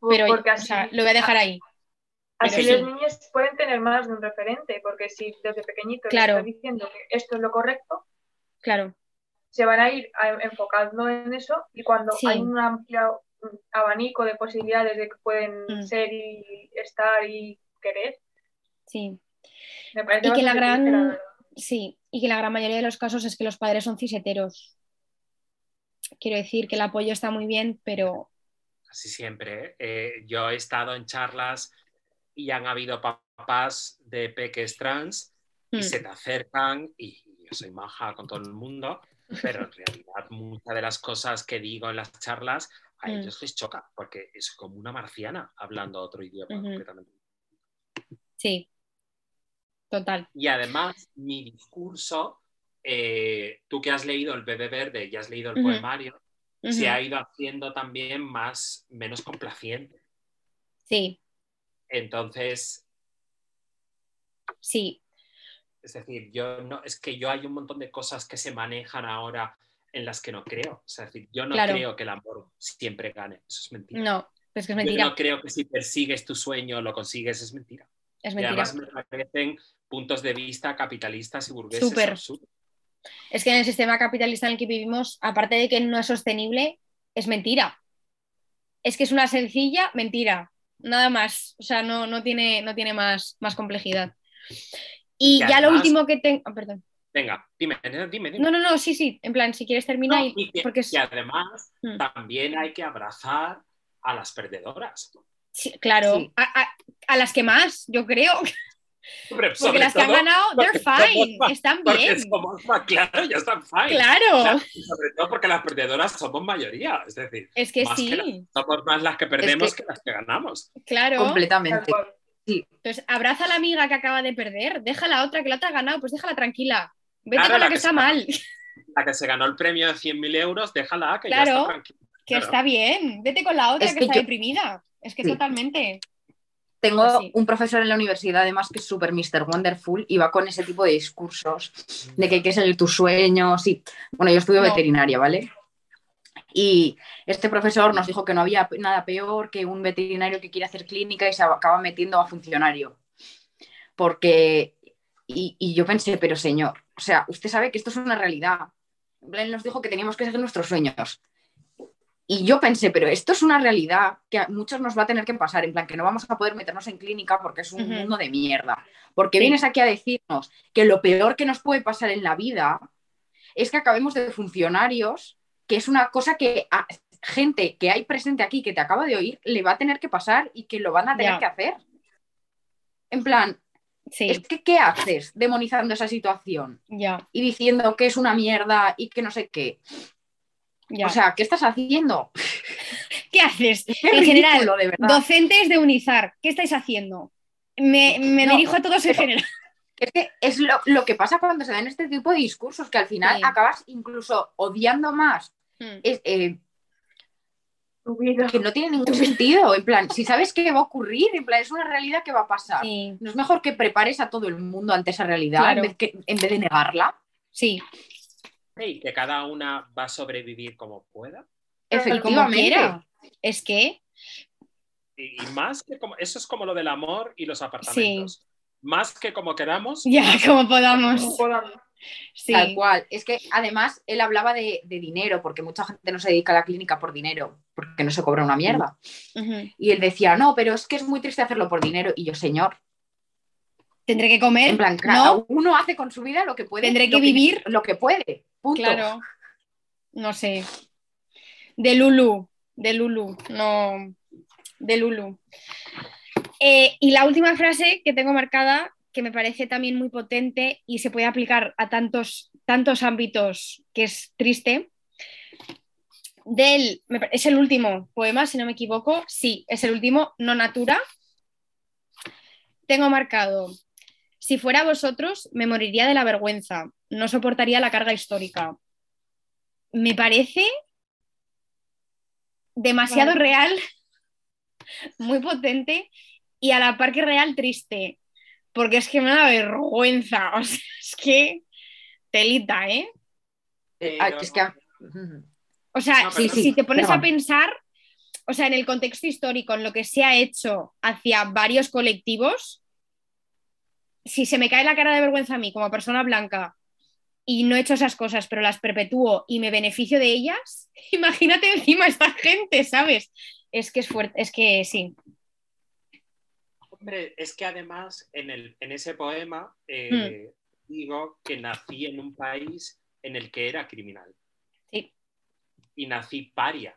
pero lo voy a dejar ahí. Así los niños pueden tener más de un referente, porque si desde pequeñito claro. están diciendo que esto es lo correcto, claro. se van a ir enfocando en eso y cuando hay un amplio abanico de posibilidades de que pueden mm. ser y estar y querer. Sí. Me parece y que la gran sí, y que la gran mayoría de los casos es que los padres son ciseteros. Quiero decir que el apoyo está muy bien, pero Así siempre. ¿eh? yo he estado en charlas y han habido papás de peques trans y hmm. se te acercan y yo soy maja con todo el mundo, pero en realidad muchas de las cosas que digo en las charlas a hmm. ellos les choca porque es como una marciana hablando otro idioma completamente. Sí, total. Y además mi discurso, eh, tú que has leído el bebé verde y has leído el poemario, se ha ido haciendo también más, menos complaciente. Sí. Entonces. Sí. Es decir, yo no, es que yo hay un montón de cosas que se manejan ahora en las que no creo. Es decir, yo no creo que el amor siempre gane. Eso es mentira. No, es que es mentira. Yo no creo que si persigues tu sueño lo consigues, es mentira. Es mentira. Y además me parecen puntos de vista capitalistas y burgueses. Súper. Es que en el sistema capitalista en el que vivimos, aparte de que no es sostenible, es mentira. Es que es una sencilla mentira nada más. O sea, no, no tiene, no tiene más, más complejidad. Y, ya lo último que tengo. Oh, perdón. Venga, dime, dime, No, no, no, sí, sí. En plan, si quieres terminar. y, porque y además hmm. también hay que abrazar a las perdedoras. Sí, claro, A, a, las que más, yo creo. Porque las que han ganado, they're fine, están bien. claro, ya están fine. Claro. sobre todo porque las perdedoras somos mayoría, es decir, es que sí. somos más las que perdemos que... las que ganamos. Claro. Completamente. Entonces, abraza a la amiga que acaba de perder, deja a la otra que la otra ha ganado, pues déjala tranquila. Vete con la, que, está mal. La que se ganó el premio de 100.000 euros, déjala, que ya está tranquila. Que está bien, vete con la otra que, está deprimida. Es que totalmente. Tengo un profesor en la universidad, además, que es súper Mr. Wonderful y va con ese tipo de discursos de que hay que seguir tus sueños. Sí, bueno, yo estudio veterinaria, ¿vale? Y este profesor nos dijo que no había nada peor que un veterinario que quiere hacer clínica y se acaba metiendo a funcionario. Porque, y, y yo pensé, pero señor, o sea, usted sabe que esto es una realidad. Él nos dijo que teníamos que seguir nuestros sueños. Y yo pensé, pero esto es una realidad que a muchos nos va a tener que pasar, en plan que no vamos a poder meternos en clínica porque es un mundo de mierda. Porque vienes aquí a decirnos que lo peor que nos puede pasar en la vida es que acabemos de funcionarios, que es una cosa que a gente que hay presente aquí, que te acaba de oír, le va a tener que pasar y que lo van a tener que hacer. En plan, es que ¿qué haces demonizando esa situación? Y diciendo que es una mierda y que no sé qué. O sea, ¿qué estás haciendo? ¿Qué haces? en general, docentes de Unizar, ¿qué estáis haciendo? Me, dirijo a todos en general. Es que es lo, que pasa cuando se dan este tipo de discursos, que al final acabas incluso odiando más. Hmm. Eh, que no tiene ningún sentido. En plan, si sabes qué va a ocurrir, en plan, es una realidad que va a pasar. No es mejor que prepares a todo el mundo ante esa realidad en vez de negarla. Sí, y que cada una va a sobrevivir como pueda. Efectivamente. Es que. Y, más que como. Eso es como lo del amor y los apartamentos. Más que como queramos. Ya, como podamos. Tal cual. Es que además él hablaba de, dinero, porque mucha gente no se dedica a la clínica por dinero, porque no se cobra una mierda. Y él decía, no, pero es que es muy triste hacerlo por dinero. Y yo, señor, tendré que comer. En plan, ¿no? uno hace con su vida lo que puede. Tendré que vivir lo que puede. Claro. No sé. De Lulu, de Lulu, no. De Lulu. Eh, y la última frase que tengo marcada, que me parece también muy potente y se puede aplicar a tantos, tantos ámbitos que es triste. Del, es el último poema, si no me equivoco. Sí, es el último, no natura. Tengo marcado si fuera vosotros, me moriría de la vergüenza, no soportaría la carga histórica. Me parece demasiado Vale. real, muy potente y a la par que real triste, porque es que me da vergüenza, o sea, es que telita, ¿eh? Eh, ah, es que O sea, No, si, te pones a pensar, o sea, en el contexto histórico, en lo que se ha hecho hacia varios colectivos, si se me cae la cara de vergüenza a mí como persona blanca y no he hecho esas cosas, pero las perpetúo y me beneficio de ellas, imagínate encima esta gente, ¿sabes? Es que es fuerte, es que sí. Hombre, es que además en, el, en ese poema Hmm. eh, digo que nací en un país en el que era criminal. Sí. Y nací paria.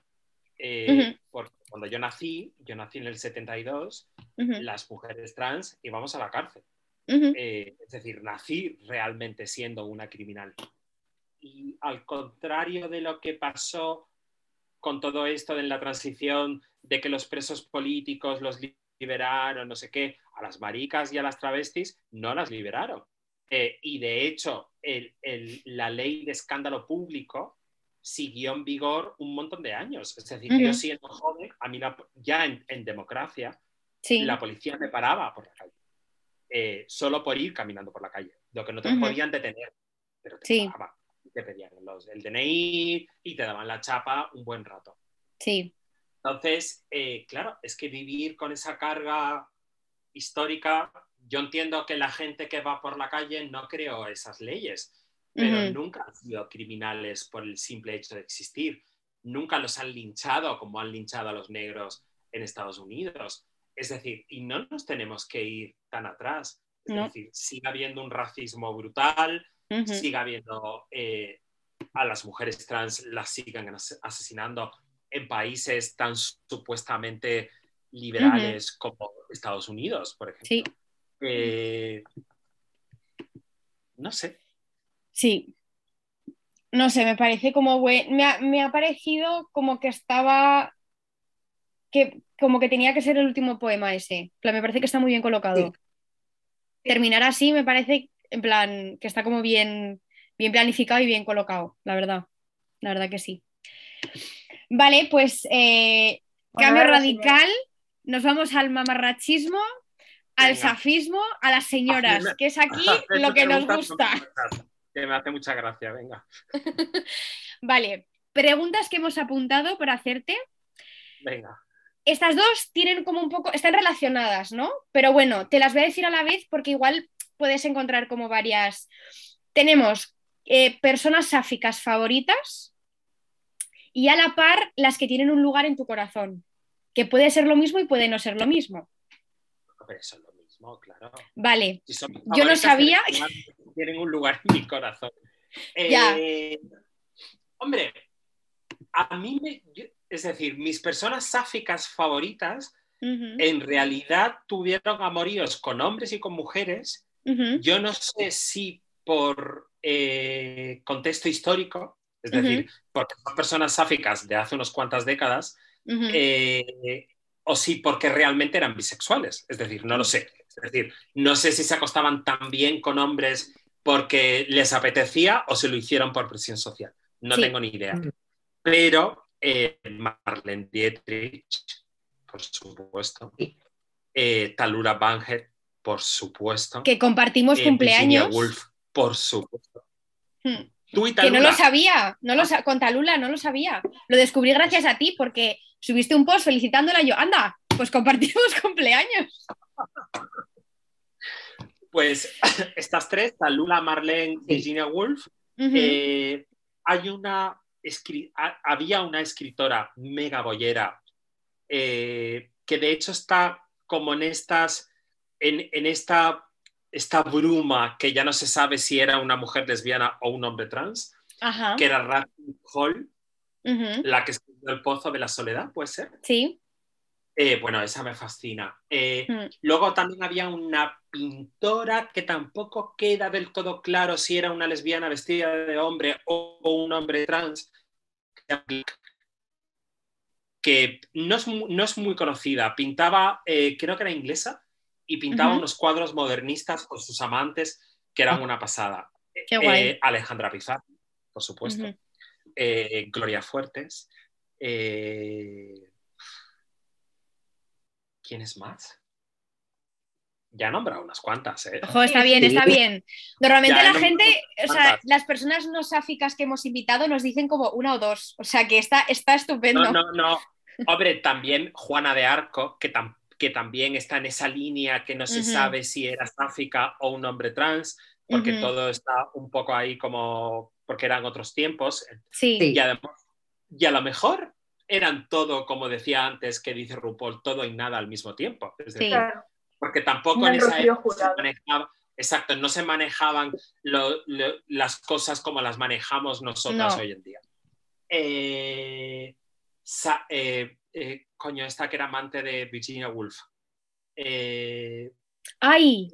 Eh. Porque cuando yo nací, yo nací en el 72, Ujú, las mujeres trans íbamos a la cárcel. Eh, es decir, nací realmente siendo una criminal. Y al contrario de lo que pasó con todo esto de la transición, de que los presos políticos los li- liberaron, no sé qué, a las maricas y a las travestis no las liberaron. Eh, y de hecho, el- el- la ley de escándalo público siguió en vigor un montón de años. Es decir, yo siendo joven, a mí la- ya en- en democracia, Sí. la policía me paraba por la calle, eh, solo por ir caminando por la calle, lo que no te Ujú. podían detener, pero te Sí. paraban. Te pedían los- el DNI y te daban la chapa un buen rato. Sí. Entonces, eh, claro, es que vivir con esa carga histórica, yo entiendo que la gente que va por la calle no creó esas leyes, pero Ujú. nunca han sido criminales por el simple hecho de existir. Nunca los han linchado como han linchado a los negros en Estados Unidos. Es decir, y no nos tenemos que ir tan atrás. Es No. decir, sigue habiendo un racismo brutal, Ujú. sigue habiendo eh, a las mujeres trans, las siguen as- asesinando en países tan supuestamente liberales como Estados Unidos, por ejemplo. Sí. Eh, no sé. Sí. No sé, me parece como me, ha, me ha parecido como que estaba que como que tenía que ser el último poema ese. Plan, me parece que está muy bien colocado. Terminar así me parece en plan que está como bien bien planificado y bien colocado, la verdad. La verdad que sí. Vale, pues eh, Bueno, cambio radical. Nos vamos al mamarrachismo, al Venga. safismo, a las señoras, que es aquí lo que nos gusta. Que me hace mucha gracia, venga. Vale, preguntas que hemos apuntado para hacerte. Venga. Estas dos tienen como un poco, están relacionadas, ¿no? Pero bueno, te las voy a decir a la vez porque igual puedes encontrar como varias. Tenemos eh, personas sáficas favoritas y a la par las que tienen un lugar en tu corazón, que puede ser lo mismo y puede no ser lo mismo. Pero es lo mismo, claro. Vale, Si son Yo no sabía- tienen- Tienen un lugar en mi corazón. Ya. Eh, hombre, a mí me. yo- es decir, mis personas sáficas favoritas en realidad tuvieron amoríos con hombres y con mujeres. Yo no sé si por eh, contexto histórico, es decir, porque son personas sáficas de hace unas cuantas décadas, eh, o si porque realmente eran bisexuales. Es decir, no lo sé. Es decir, no sé si se acostaban tan bien con hombres porque les apetecía o se lo hicieron por presión social. No Sí. tengo ni idea. Pero eh, Marlene Dietrich, por supuesto. Eh, Talura Banger, por supuesto. que compartimos Eh, cumpleaños. Woolf, por supuesto. Hmm. Tú y Que no lo sabía, no lo sa- con Talula no lo sabía. Lo descubrí gracias a ti porque subiste un post felicitándola y yo, anda, pues compartimos cumpleaños. Pues estas tres, Talula, Marlene, Virginia Woolf, Eh, hay una había una escritora mega boyera eh, que de hecho está como en estas en, en esta esta bruma que ya no se sabe si era una mujer lesbiana o un hombre trans, Ajá. que era Ratcliffe Hall, ujú, la que escribió El Pozo de la Soledad, puede ser. Sí. Eh, bueno, esa me fascina. Eh, Mm. Luego también había una pintora que tampoco queda del todo claro si era una lesbiana vestida de hombre o, o un hombre trans, que no es, no es muy conocida. Pintaba, eh, creo que era inglesa, y pintaba unos cuadros modernistas con sus amantes que eran Ah. una pasada. Qué guay. Eh, Alejandra Pizarro, por supuesto. Eh, Gloria Fuertes. eh, ¿Quién es más? Ya he nombrado unas cuantas, ¿eh? Ojo, está bien, está bien. Normalmente la gente, o sea, las personas no sáficas que hemos invitado nos dicen como una o dos. O sea que está, está estupendo. No, no, no. Hombre, también Juana de Arco, que, tam- que también está en esa línea que no se sabe si era sáfica o un hombre trans, porque todo está un poco ahí como, porque eran otros tiempos. Sí. Y, además, y a lo mejor eran todo, como decía antes, que dice RuPaul, todo y nada al mismo tiempo. Es Sí. decir. Porque tampoco en esa época se manejaba, exacto, no se manejaban lo- lo- las cosas como las manejamos nosotras No. hoy en día. Eh, sa- eh, eh, coño, esta que era amante de Virginia Woolf. Ay,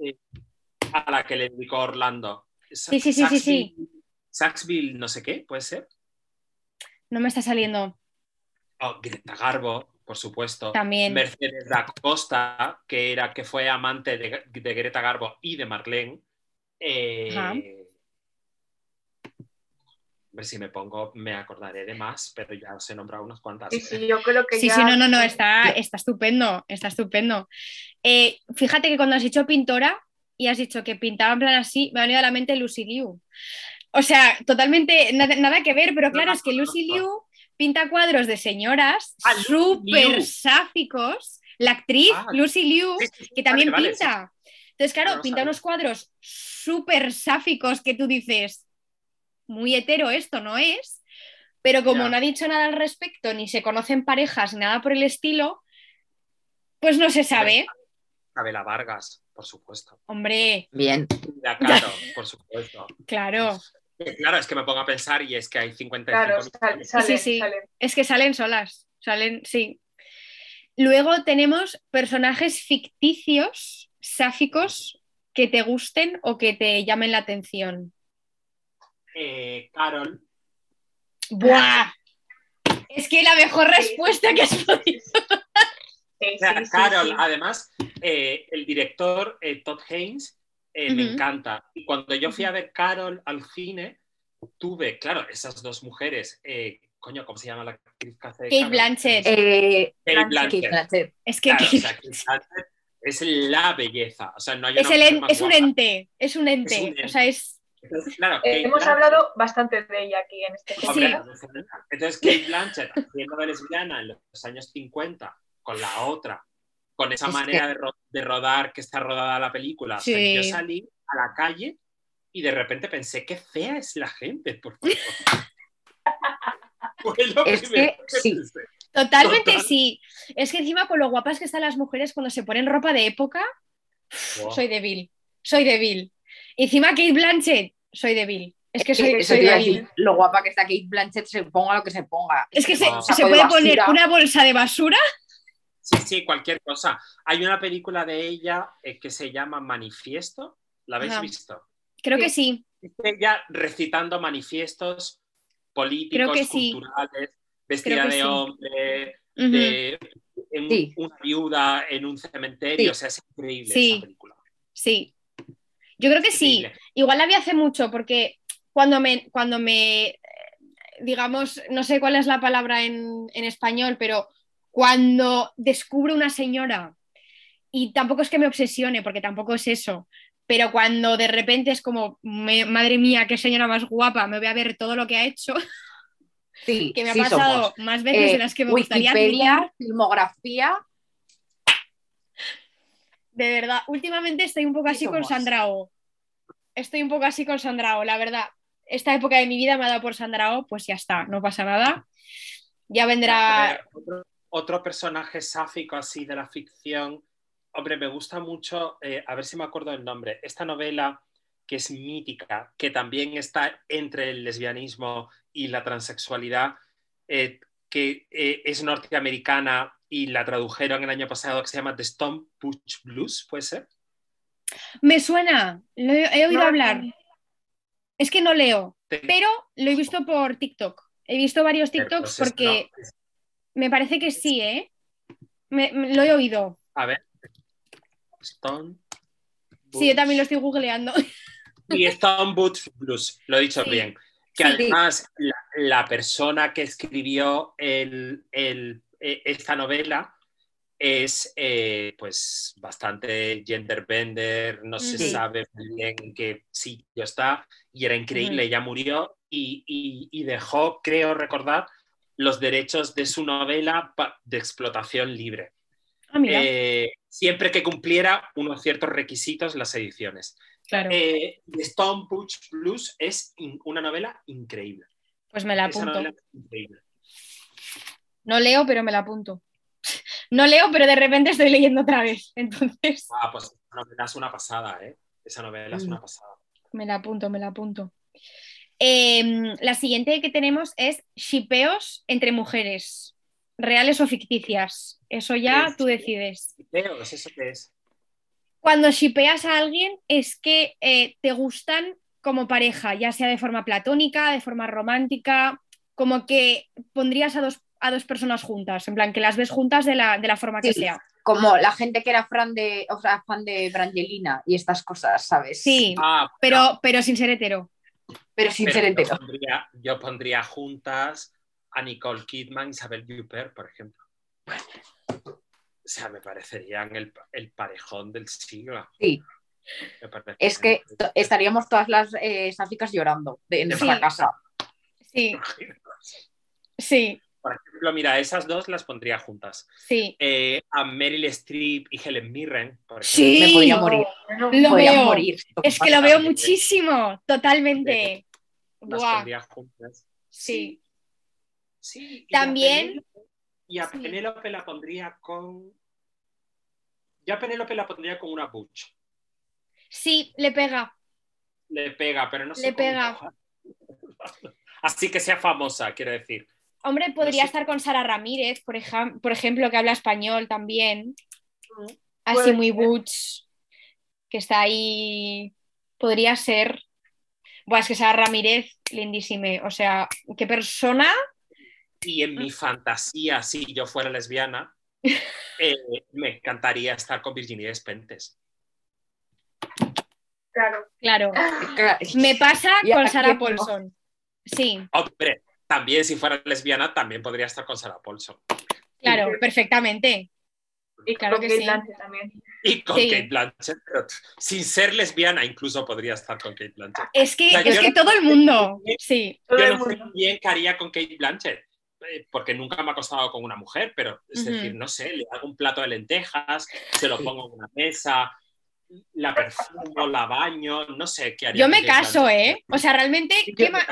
a la que le dedicó Orlando. Sí, sí, sí, sí, sí. Saxville, no sé qué, puede ser. no me está saliendo Oh, Greta Garbo, por supuesto. también. Mercedes da Costa, que, era, que fue amante de, de Greta Garbo y de Marlene. Eh, a ver si me pongo, me acordaré de más, pero ya os he nombrado unas cuantas. Sí, sí, yo creo que Sí, ya... sí, no, no, no, está, está estupendo, está estupendo. Eh, fíjate que cuando has dicho pintora y has dicho que pintaba en plan así, me ha venido a la mente Lucy Liu. O sea, totalmente nada, nada que ver, pero claro, No, es que Lucy. Liu pinta cuadros de señoras Ah, súper sáficos. La actriz Ah, Lucy Liu, Sí, sí, sí, que también vale, vale, pinta. Entonces, claro, No pinta unos cuadros súper sáficos que tú dices, muy hetero esto, ¿no es? Pero como Ya. no ha dicho nada al respecto, ni se conocen parejas, ni nada por el estilo, pues no se sabe. Isabela Vargas, por supuesto. Hombre, Bien. Kahlo, por supuesto. claro, Claro, es que me pongo a pensar y es que hay 55 Claro, sal- salen, Sí, sí. salen. es que salen solas, salen, sí. Luego tenemos personajes ficticios, sáficos, que te gusten o que te llamen la atención. Eh, Carol, ¡Buah! Es que la mejor respuesta que has podido. Sí, O sea, sí, sí, Carol, sí. además, eh, el director eh, Todd Haynes eh, me Ujú. encanta. Y cuando yo fui a ver Carol al cine, tuve, claro, esas dos mujeres. eh, coño, ¿cómo se llama la actriz que hace Kate Carol? Blanchett. Eh, Kate Blanchett. Blanchett. Kate Blanchett. Es que Claro, o sea, Kate Blanchett es la belleza. O sea, no hay es, el en- es un ente, es un ente. Es un ente. O sea, es. Entonces, claro, Eh, Kate hemos Blanchett- hablado bastante de ella aquí en este Sí. Hombre, podcast. Entonces, Kate Blanchett haciendo de lesbiana en los años 50 con la otra, con esa Es manera que- de, ro- de rodar que está rodada la película. O sea, Sí. yo salí a la calle y de repente pensé, qué fea es la gente, por favor. Fue lo Es primero que sí. pensé. Totalmente Total. sí. Es que encima con lo guapas que están las mujeres cuando se ponen ropa de época, Wow. soy débil. Soy débil. Encima Kate Blanchett, soy débil. Es que soy, débil. decir, lo guapa que está Kate Blanchett, se ponga lo que se ponga. Es que se, No. se de puede poner una bolsa de basura. Sí, sí, cualquier cosa. Hay una película de ella eh, que se llama Manifiesto. ¿La habéis Ajá. visto? Creo que sí. Ella recitando manifiestos políticos, Creo que sí. culturales, vestida que de sí. hombre, de en Sí. una viuda en un cementerio. Sí. O sea, es increíble Sí. esa película. Sí. Yo creo que sí. Igual la vi hace mucho porque cuando me, cuando me, eh, digamos, no sé cuál es la palabra en, en español, pero cuando descubro una señora, y tampoco es que me obsesione, porque tampoco es eso, pero cuando de repente es como, me- madre mía, qué señora más guapa, me voy a ver todo lo que ha hecho, Sí, que me ha sí pasado somos. más veces Eh, de las que me gustaría filmografía. De verdad, últimamente estoy un poco Sí así con somos. Sandra Oh. Estoy un poco así con Sandra Oh, la verdad. Esta época de mi vida me ha dado por Sandra Oh, pues ya está, no pasa nada. Ya vendrá. otro, otro personaje sáfico así de la ficción. Hombre, me gusta mucho, eh, a ver si me acuerdo del nombre, esta novela que es mítica, que también está entre el lesbianismo y la transexualidad, eh, que eh, es norteamericana y la tradujeron el año pasado, que se llama The Stone Push Blues, ¿puede ser? Me suena, lo he, he oído No, hablar. Es que no leo, pero lo he visto por TikTok. He visto varios TikToks porque no, me parece que sí, ¿eh? Me- me- lo he oído. a ver, Stone. Sí, yo también lo estoy googleando. Y Stone Boots Blues, lo he dicho Sí. bien. Que Sí. además la, la persona que escribió el- el- e- esta novela es eh, pues bastante genderbender, no se sabe muy bien en qué sitio está, y era increíble, ella murió y, y- y dejó, creo recordar, los derechos de su novela de explotación libre. Ah, Eh, siempre que cumpliera unos ciertos requisitos las ediciones. claro. Eh, Stone Butch Blues es una novela increíble. Pues me la apunto. No leo, pero me la apunto. No leo, pero de repente estoy leyendo otra vez. Entonces, Ah, pues esa novela es una pasada, ¿eh? Esa novela es Mm. una pasada. me la apunto, me la apunto. Em, la siguiente que tenemos es shipeos entre mujeres, reales o ficticias. Eso ya tú decides. ¿es eso qué es? Cuando shipeas a alguien es que eh, te gustan como pareja, ya sea de forma platónica, de forma romántica, como que pondrías a dos, a dos personas juntas, en plan que las ves juntas de la, de la forma que Sí. sea. Como la gente que era fan de, o sea, fan de Brangelina y estas cosas, ¿sabes? Sí, Ah, pero, pero sin ser hetero. Pero sin pero ser yo pondría, yo pondría juntas a Nicole Kidman y Isabel Huppert, por ejemplo. O sea, me parecerían el, el parejón del siglo. Sí, es que estaríamos todas las eh, sáficas llorando de, en nuestra Sí. casa. Sí, sí, Por ejemplo, mira, esas dos las pondría juntas. sí. Eh, a Meryl Streep y Helen Mirren, por Sí. ejemplo. Me podía morir. Lo podía veo. morir. Es que lo veo muchísimo, totalmente. Las Buah, pondría juntas. sí. Sí. y a También- Penélope- Y a Sí. Penélope la pondría con. Yo a Penélope la pondría con una Butch. Sí, le pega. Le pega, pero no sé. Le cómo pega. Así que sea famosa, quiero decir. Hombre, podría sé. estar con Sara Ramírez, por, ejem- por ejemplo, que habla español también. Así muy butch, que está ahí. Podría ser. Buah, es que Sara Ramírez, lindísime. O sea, qué persona. Y en mi fantasía, si yo fuera lesbiana, eh, me encantaría estar con Virginia Despentes. claro. Claro. Me pasa con Sara. Paulson. Sí, Hombre, también si fuera lesbiana, también podría estar con Sarah Paulson. claro, perfectamente. Y Claro con que Kate sí. Blanchett también. Y con Sí. Kate Blanchett, pero sin ser lesbiana, incluso podría estar con Kate Blanchett. Es que, O sea, es que no- todo el mundo. Sí, Todo Yo el no sé mundo. bien qué haría con Kate Blanchett, eh, porque nunca me ha acostado con una mujer, pero es decir, no sé, le hago un plato de lentejas, se lo pongo en una mesa, la perfumo, la baño, no sé qué haría. yo me caso. ¿eh? O sea, realmente, Sí, ¿qué, más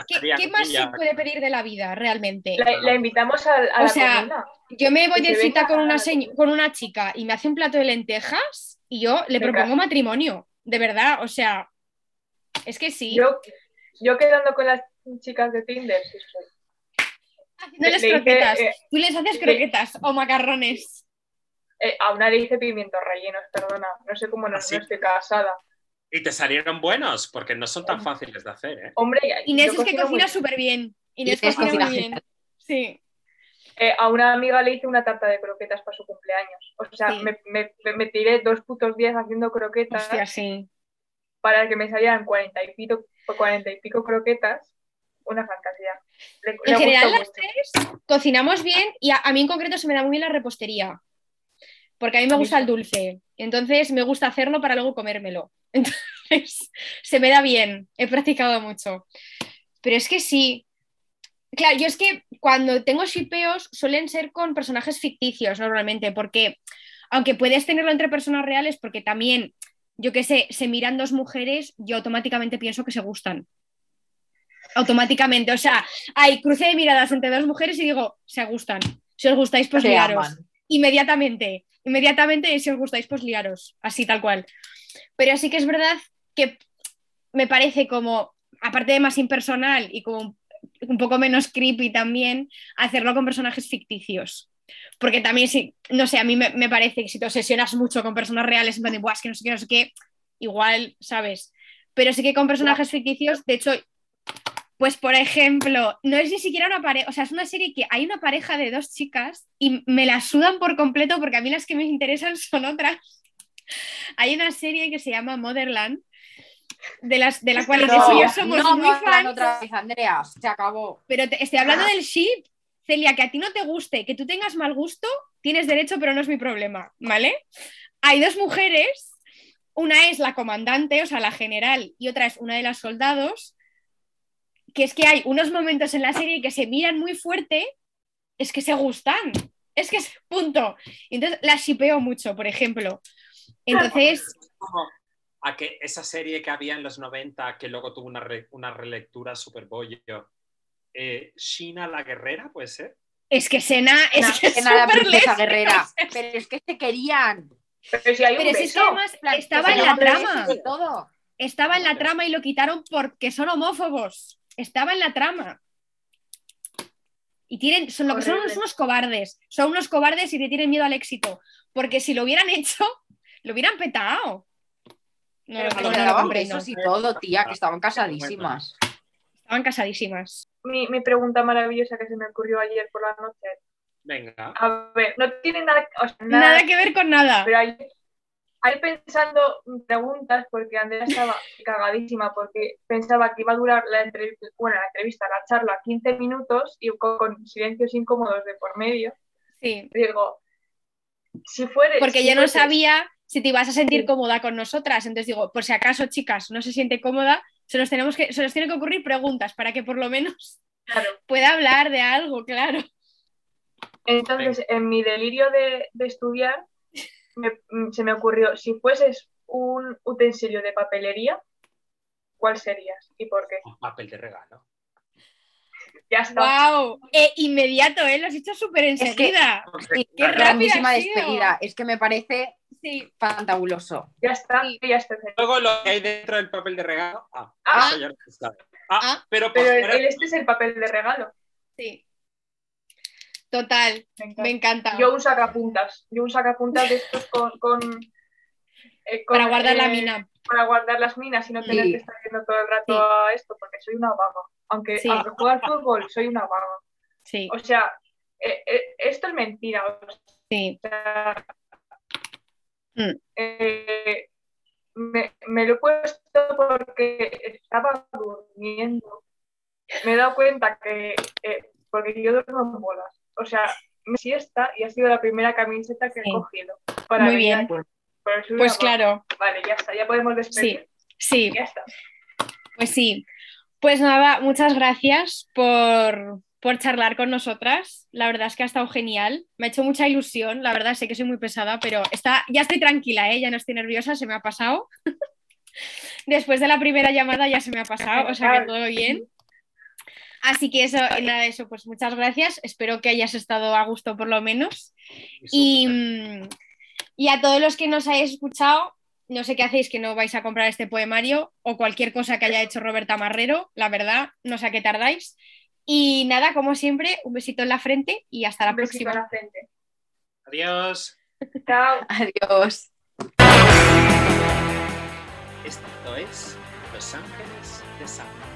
se puede pedir de la vida realmente? La, la invitamos a, a O la sea. Yo me voy de cita con a una, con una chica y me hace un plato de lentejas y yo le Me propongo caso. matrimonio. De verdad, o sea, es que sí. Yo, yo quedando con las chicas de Tinder, sí estoy. Haciéndoles le croquetas. eh, Tú les haces le- croquetas o macarrones. Eh, a una le hice pimientos rellenos, perdona. No sé cómo no, ¿Ah, no estoy casada. Y te salieron buenos, porque no son tan fáciles de hacer, ¿eh? Hombre, Inés yo es que cocina bien. súper bien. Inés Inés cocina cocina muy bien. Sí. Eh, a una amiga le hice una tarta de croquetas para su cumpleaños. O sea, Sí. me, me- me tiré dos putos días haciendo croquetas Hostia, sí. para que me salieran cuarenta y pico, cuarenta y pico croquetas. Una fantasía. Le- le En general, las mucho. tres cocinamos bien y a, a mí en concreto se me da muy bien la repostería. Porque a mí me gusta el dulce. Entonces me gusta hacerlo para luego comérmelo. Entonces se me da bien. He practicado mucho. Pero es que sí. Claro, yo es que cuando tengo shipeos suelen ser con personajes ficticios normalmente, porque aunque puedes tenerlo entre personas reales, porque también, yo qué sé, se miran dos mujeres, yo automáticamente pienso que se gustan. Automáticamente, o sea, hay cruce de miradas entre dos mujeres y digo, se gustan. Si os gustáis, pues Se liaros. aman. Inmediatamente, inmediatamente, si os gustáis, pues liaros. Así tal cual. Pero sí que es verdad que me parece como, aparte de más impersonal y como un poco menos creepy también, hacerlo con personajes ficticios. Porque también, sí, no sé, a mí me, me parece que si te obsesionas mucho con personas reales, en plan de, "Buah, es que no sé qué, no sé qué, igual, ¿sabes? Pero sí que con personajes ficticios, de hecho, pues por ejemplo, no es ni siquiera una pareja, o sea, es una serie que hay una pareja de dos chicas y me la sudan por completo porque a mí las que me interesan son otras. Hay una serie que se llama Motherland, de, las, de la cual No, yo somos no, muy no, fans. otra vez, Andrea, se acabó. Pero te- estoy hablando del ship. Celia, que a ti no te guste, que tú tengas mal gusto, tienes derecho, pero no es mi problema, ¿vale? Hay dos mujeres, una es la comandante, o sea, la general, y otra es una de las soldados, que es que hay unos momentos en la serie que se miran muy fuerte, es que se gustan, es que es punto. Entonces las shipeo mucho, por ejemplo. Entonces, Como a que esa serie que había en los 90, que luego tuvo una, re- una relectura super bollo. Eh, Shina la guerrera, puede ser. es que Sena es No, que es Que nada, súper princesa lésbica. guerrera. Pero es que se querían. Pero si hay un Pero si es que beso. además estaba que en la trama. todo. estaba en la trama y lo quitaron porque son homófobos. Estaba en la trama. Y tienen, son, lo que son unos cobardes. Son unos cobardes y te tienen miedo al éxito. Porque si lo hubieran hecho, lo hubieran petado. No, Pero no besos y todo, tía, que estaban casadísimas. Estaban casadísimas. Mi, mi pregunta maravillosa que se me ocurrió ayer por la noche. Venga. A ver, no tiene nada, o sea, Nada, nada, que ver con nada. pero ayer, ayer pensando preguntas porque Andrea estaba cagadísima porque pensaba que iba a durar la entrevista, bueno, la entrevista, la charla 15 minutos y con, con silencios incómodos de por medio. Sí. Digo, si fuere... Porque si yo no sabía si te ibas a sentir Sí. cómoda con nosotras. Entonces digo, por si acaso, chicas, no se siente cómoda, se nos, tenemos que, se nos tienen que ocurrir preguntas para que por lo menos Claro. pueda hablar de algo, claro. Entonces, en mi delirio de, de estudiar, me- se me ocurrió, si fueses un utensilio de papelería, ¿cuál serías y por qué? Un papel de regalo. Ya está. ¡Wow! inmediato, ¿eh? Lo has hecho súper enseguida. Sí, Qué rápida grandísima despedida. Es que me parece Sí. fantabuloso. Ya está, ya está. Luego lo que hay dentro del papel de regalo. Ah, Ah. ya. Ah, Ah. pero, Pero el, el este es el papel de regalo. Sí. Total, Me encanta. me encanta. Yo un sacapuntas. Yo un sacapuntas de estos con. con, eh, con, Para guardar la eh, mina. Para guardar las minas y no tener Sí. que estar viendo todo el rato Sí. a esto, porque soy una vaga. Aunque, Sí. aunque juegue al fútbol, soy una vaga. Sí, O sea, eh, esto es mentira. O sí. Mm. me, me lo he puesto porque estaba durmiendo. Me he dado cuenta que, eh, porque yo duermo en bolas, o sea, me siesta y ha sido la primera camiseta que Sí. he cogido. Para Muy bien. aquí. Pues claro. Vale, ya está, ya podemos despedir. sí, Ya está. pues sí. Pues nada, muchas gracias por, por charlar con nosotras. La verdad es que ha estado genial. Me ha hecho mucha ilusión. La verdad sé que soy muy pesada, pero está, ya estoy tranquila, ¿eh? ya no estoy nerviosa, se me ha pasado. Después de la primera llamada ya se me ha pasado, o sea que todo bien. Así que eso, nada, eso, pues muchas gracias. Espero que hayas estado a gusto por lo menos. Y, mm, y a todos los que nos hayáis escuchado, no sé qué hacéis que no vais a comprar este poemario o cualquier cosa que haya hecho Roberta Marrero, la verdad, no sé a qué tardáis. Y nada, como siempre, un besito en la frente y hasta la Un besito en próxima. la frente. Adiós. Chao. Adiós. Esto es Los Ángeles de Samba.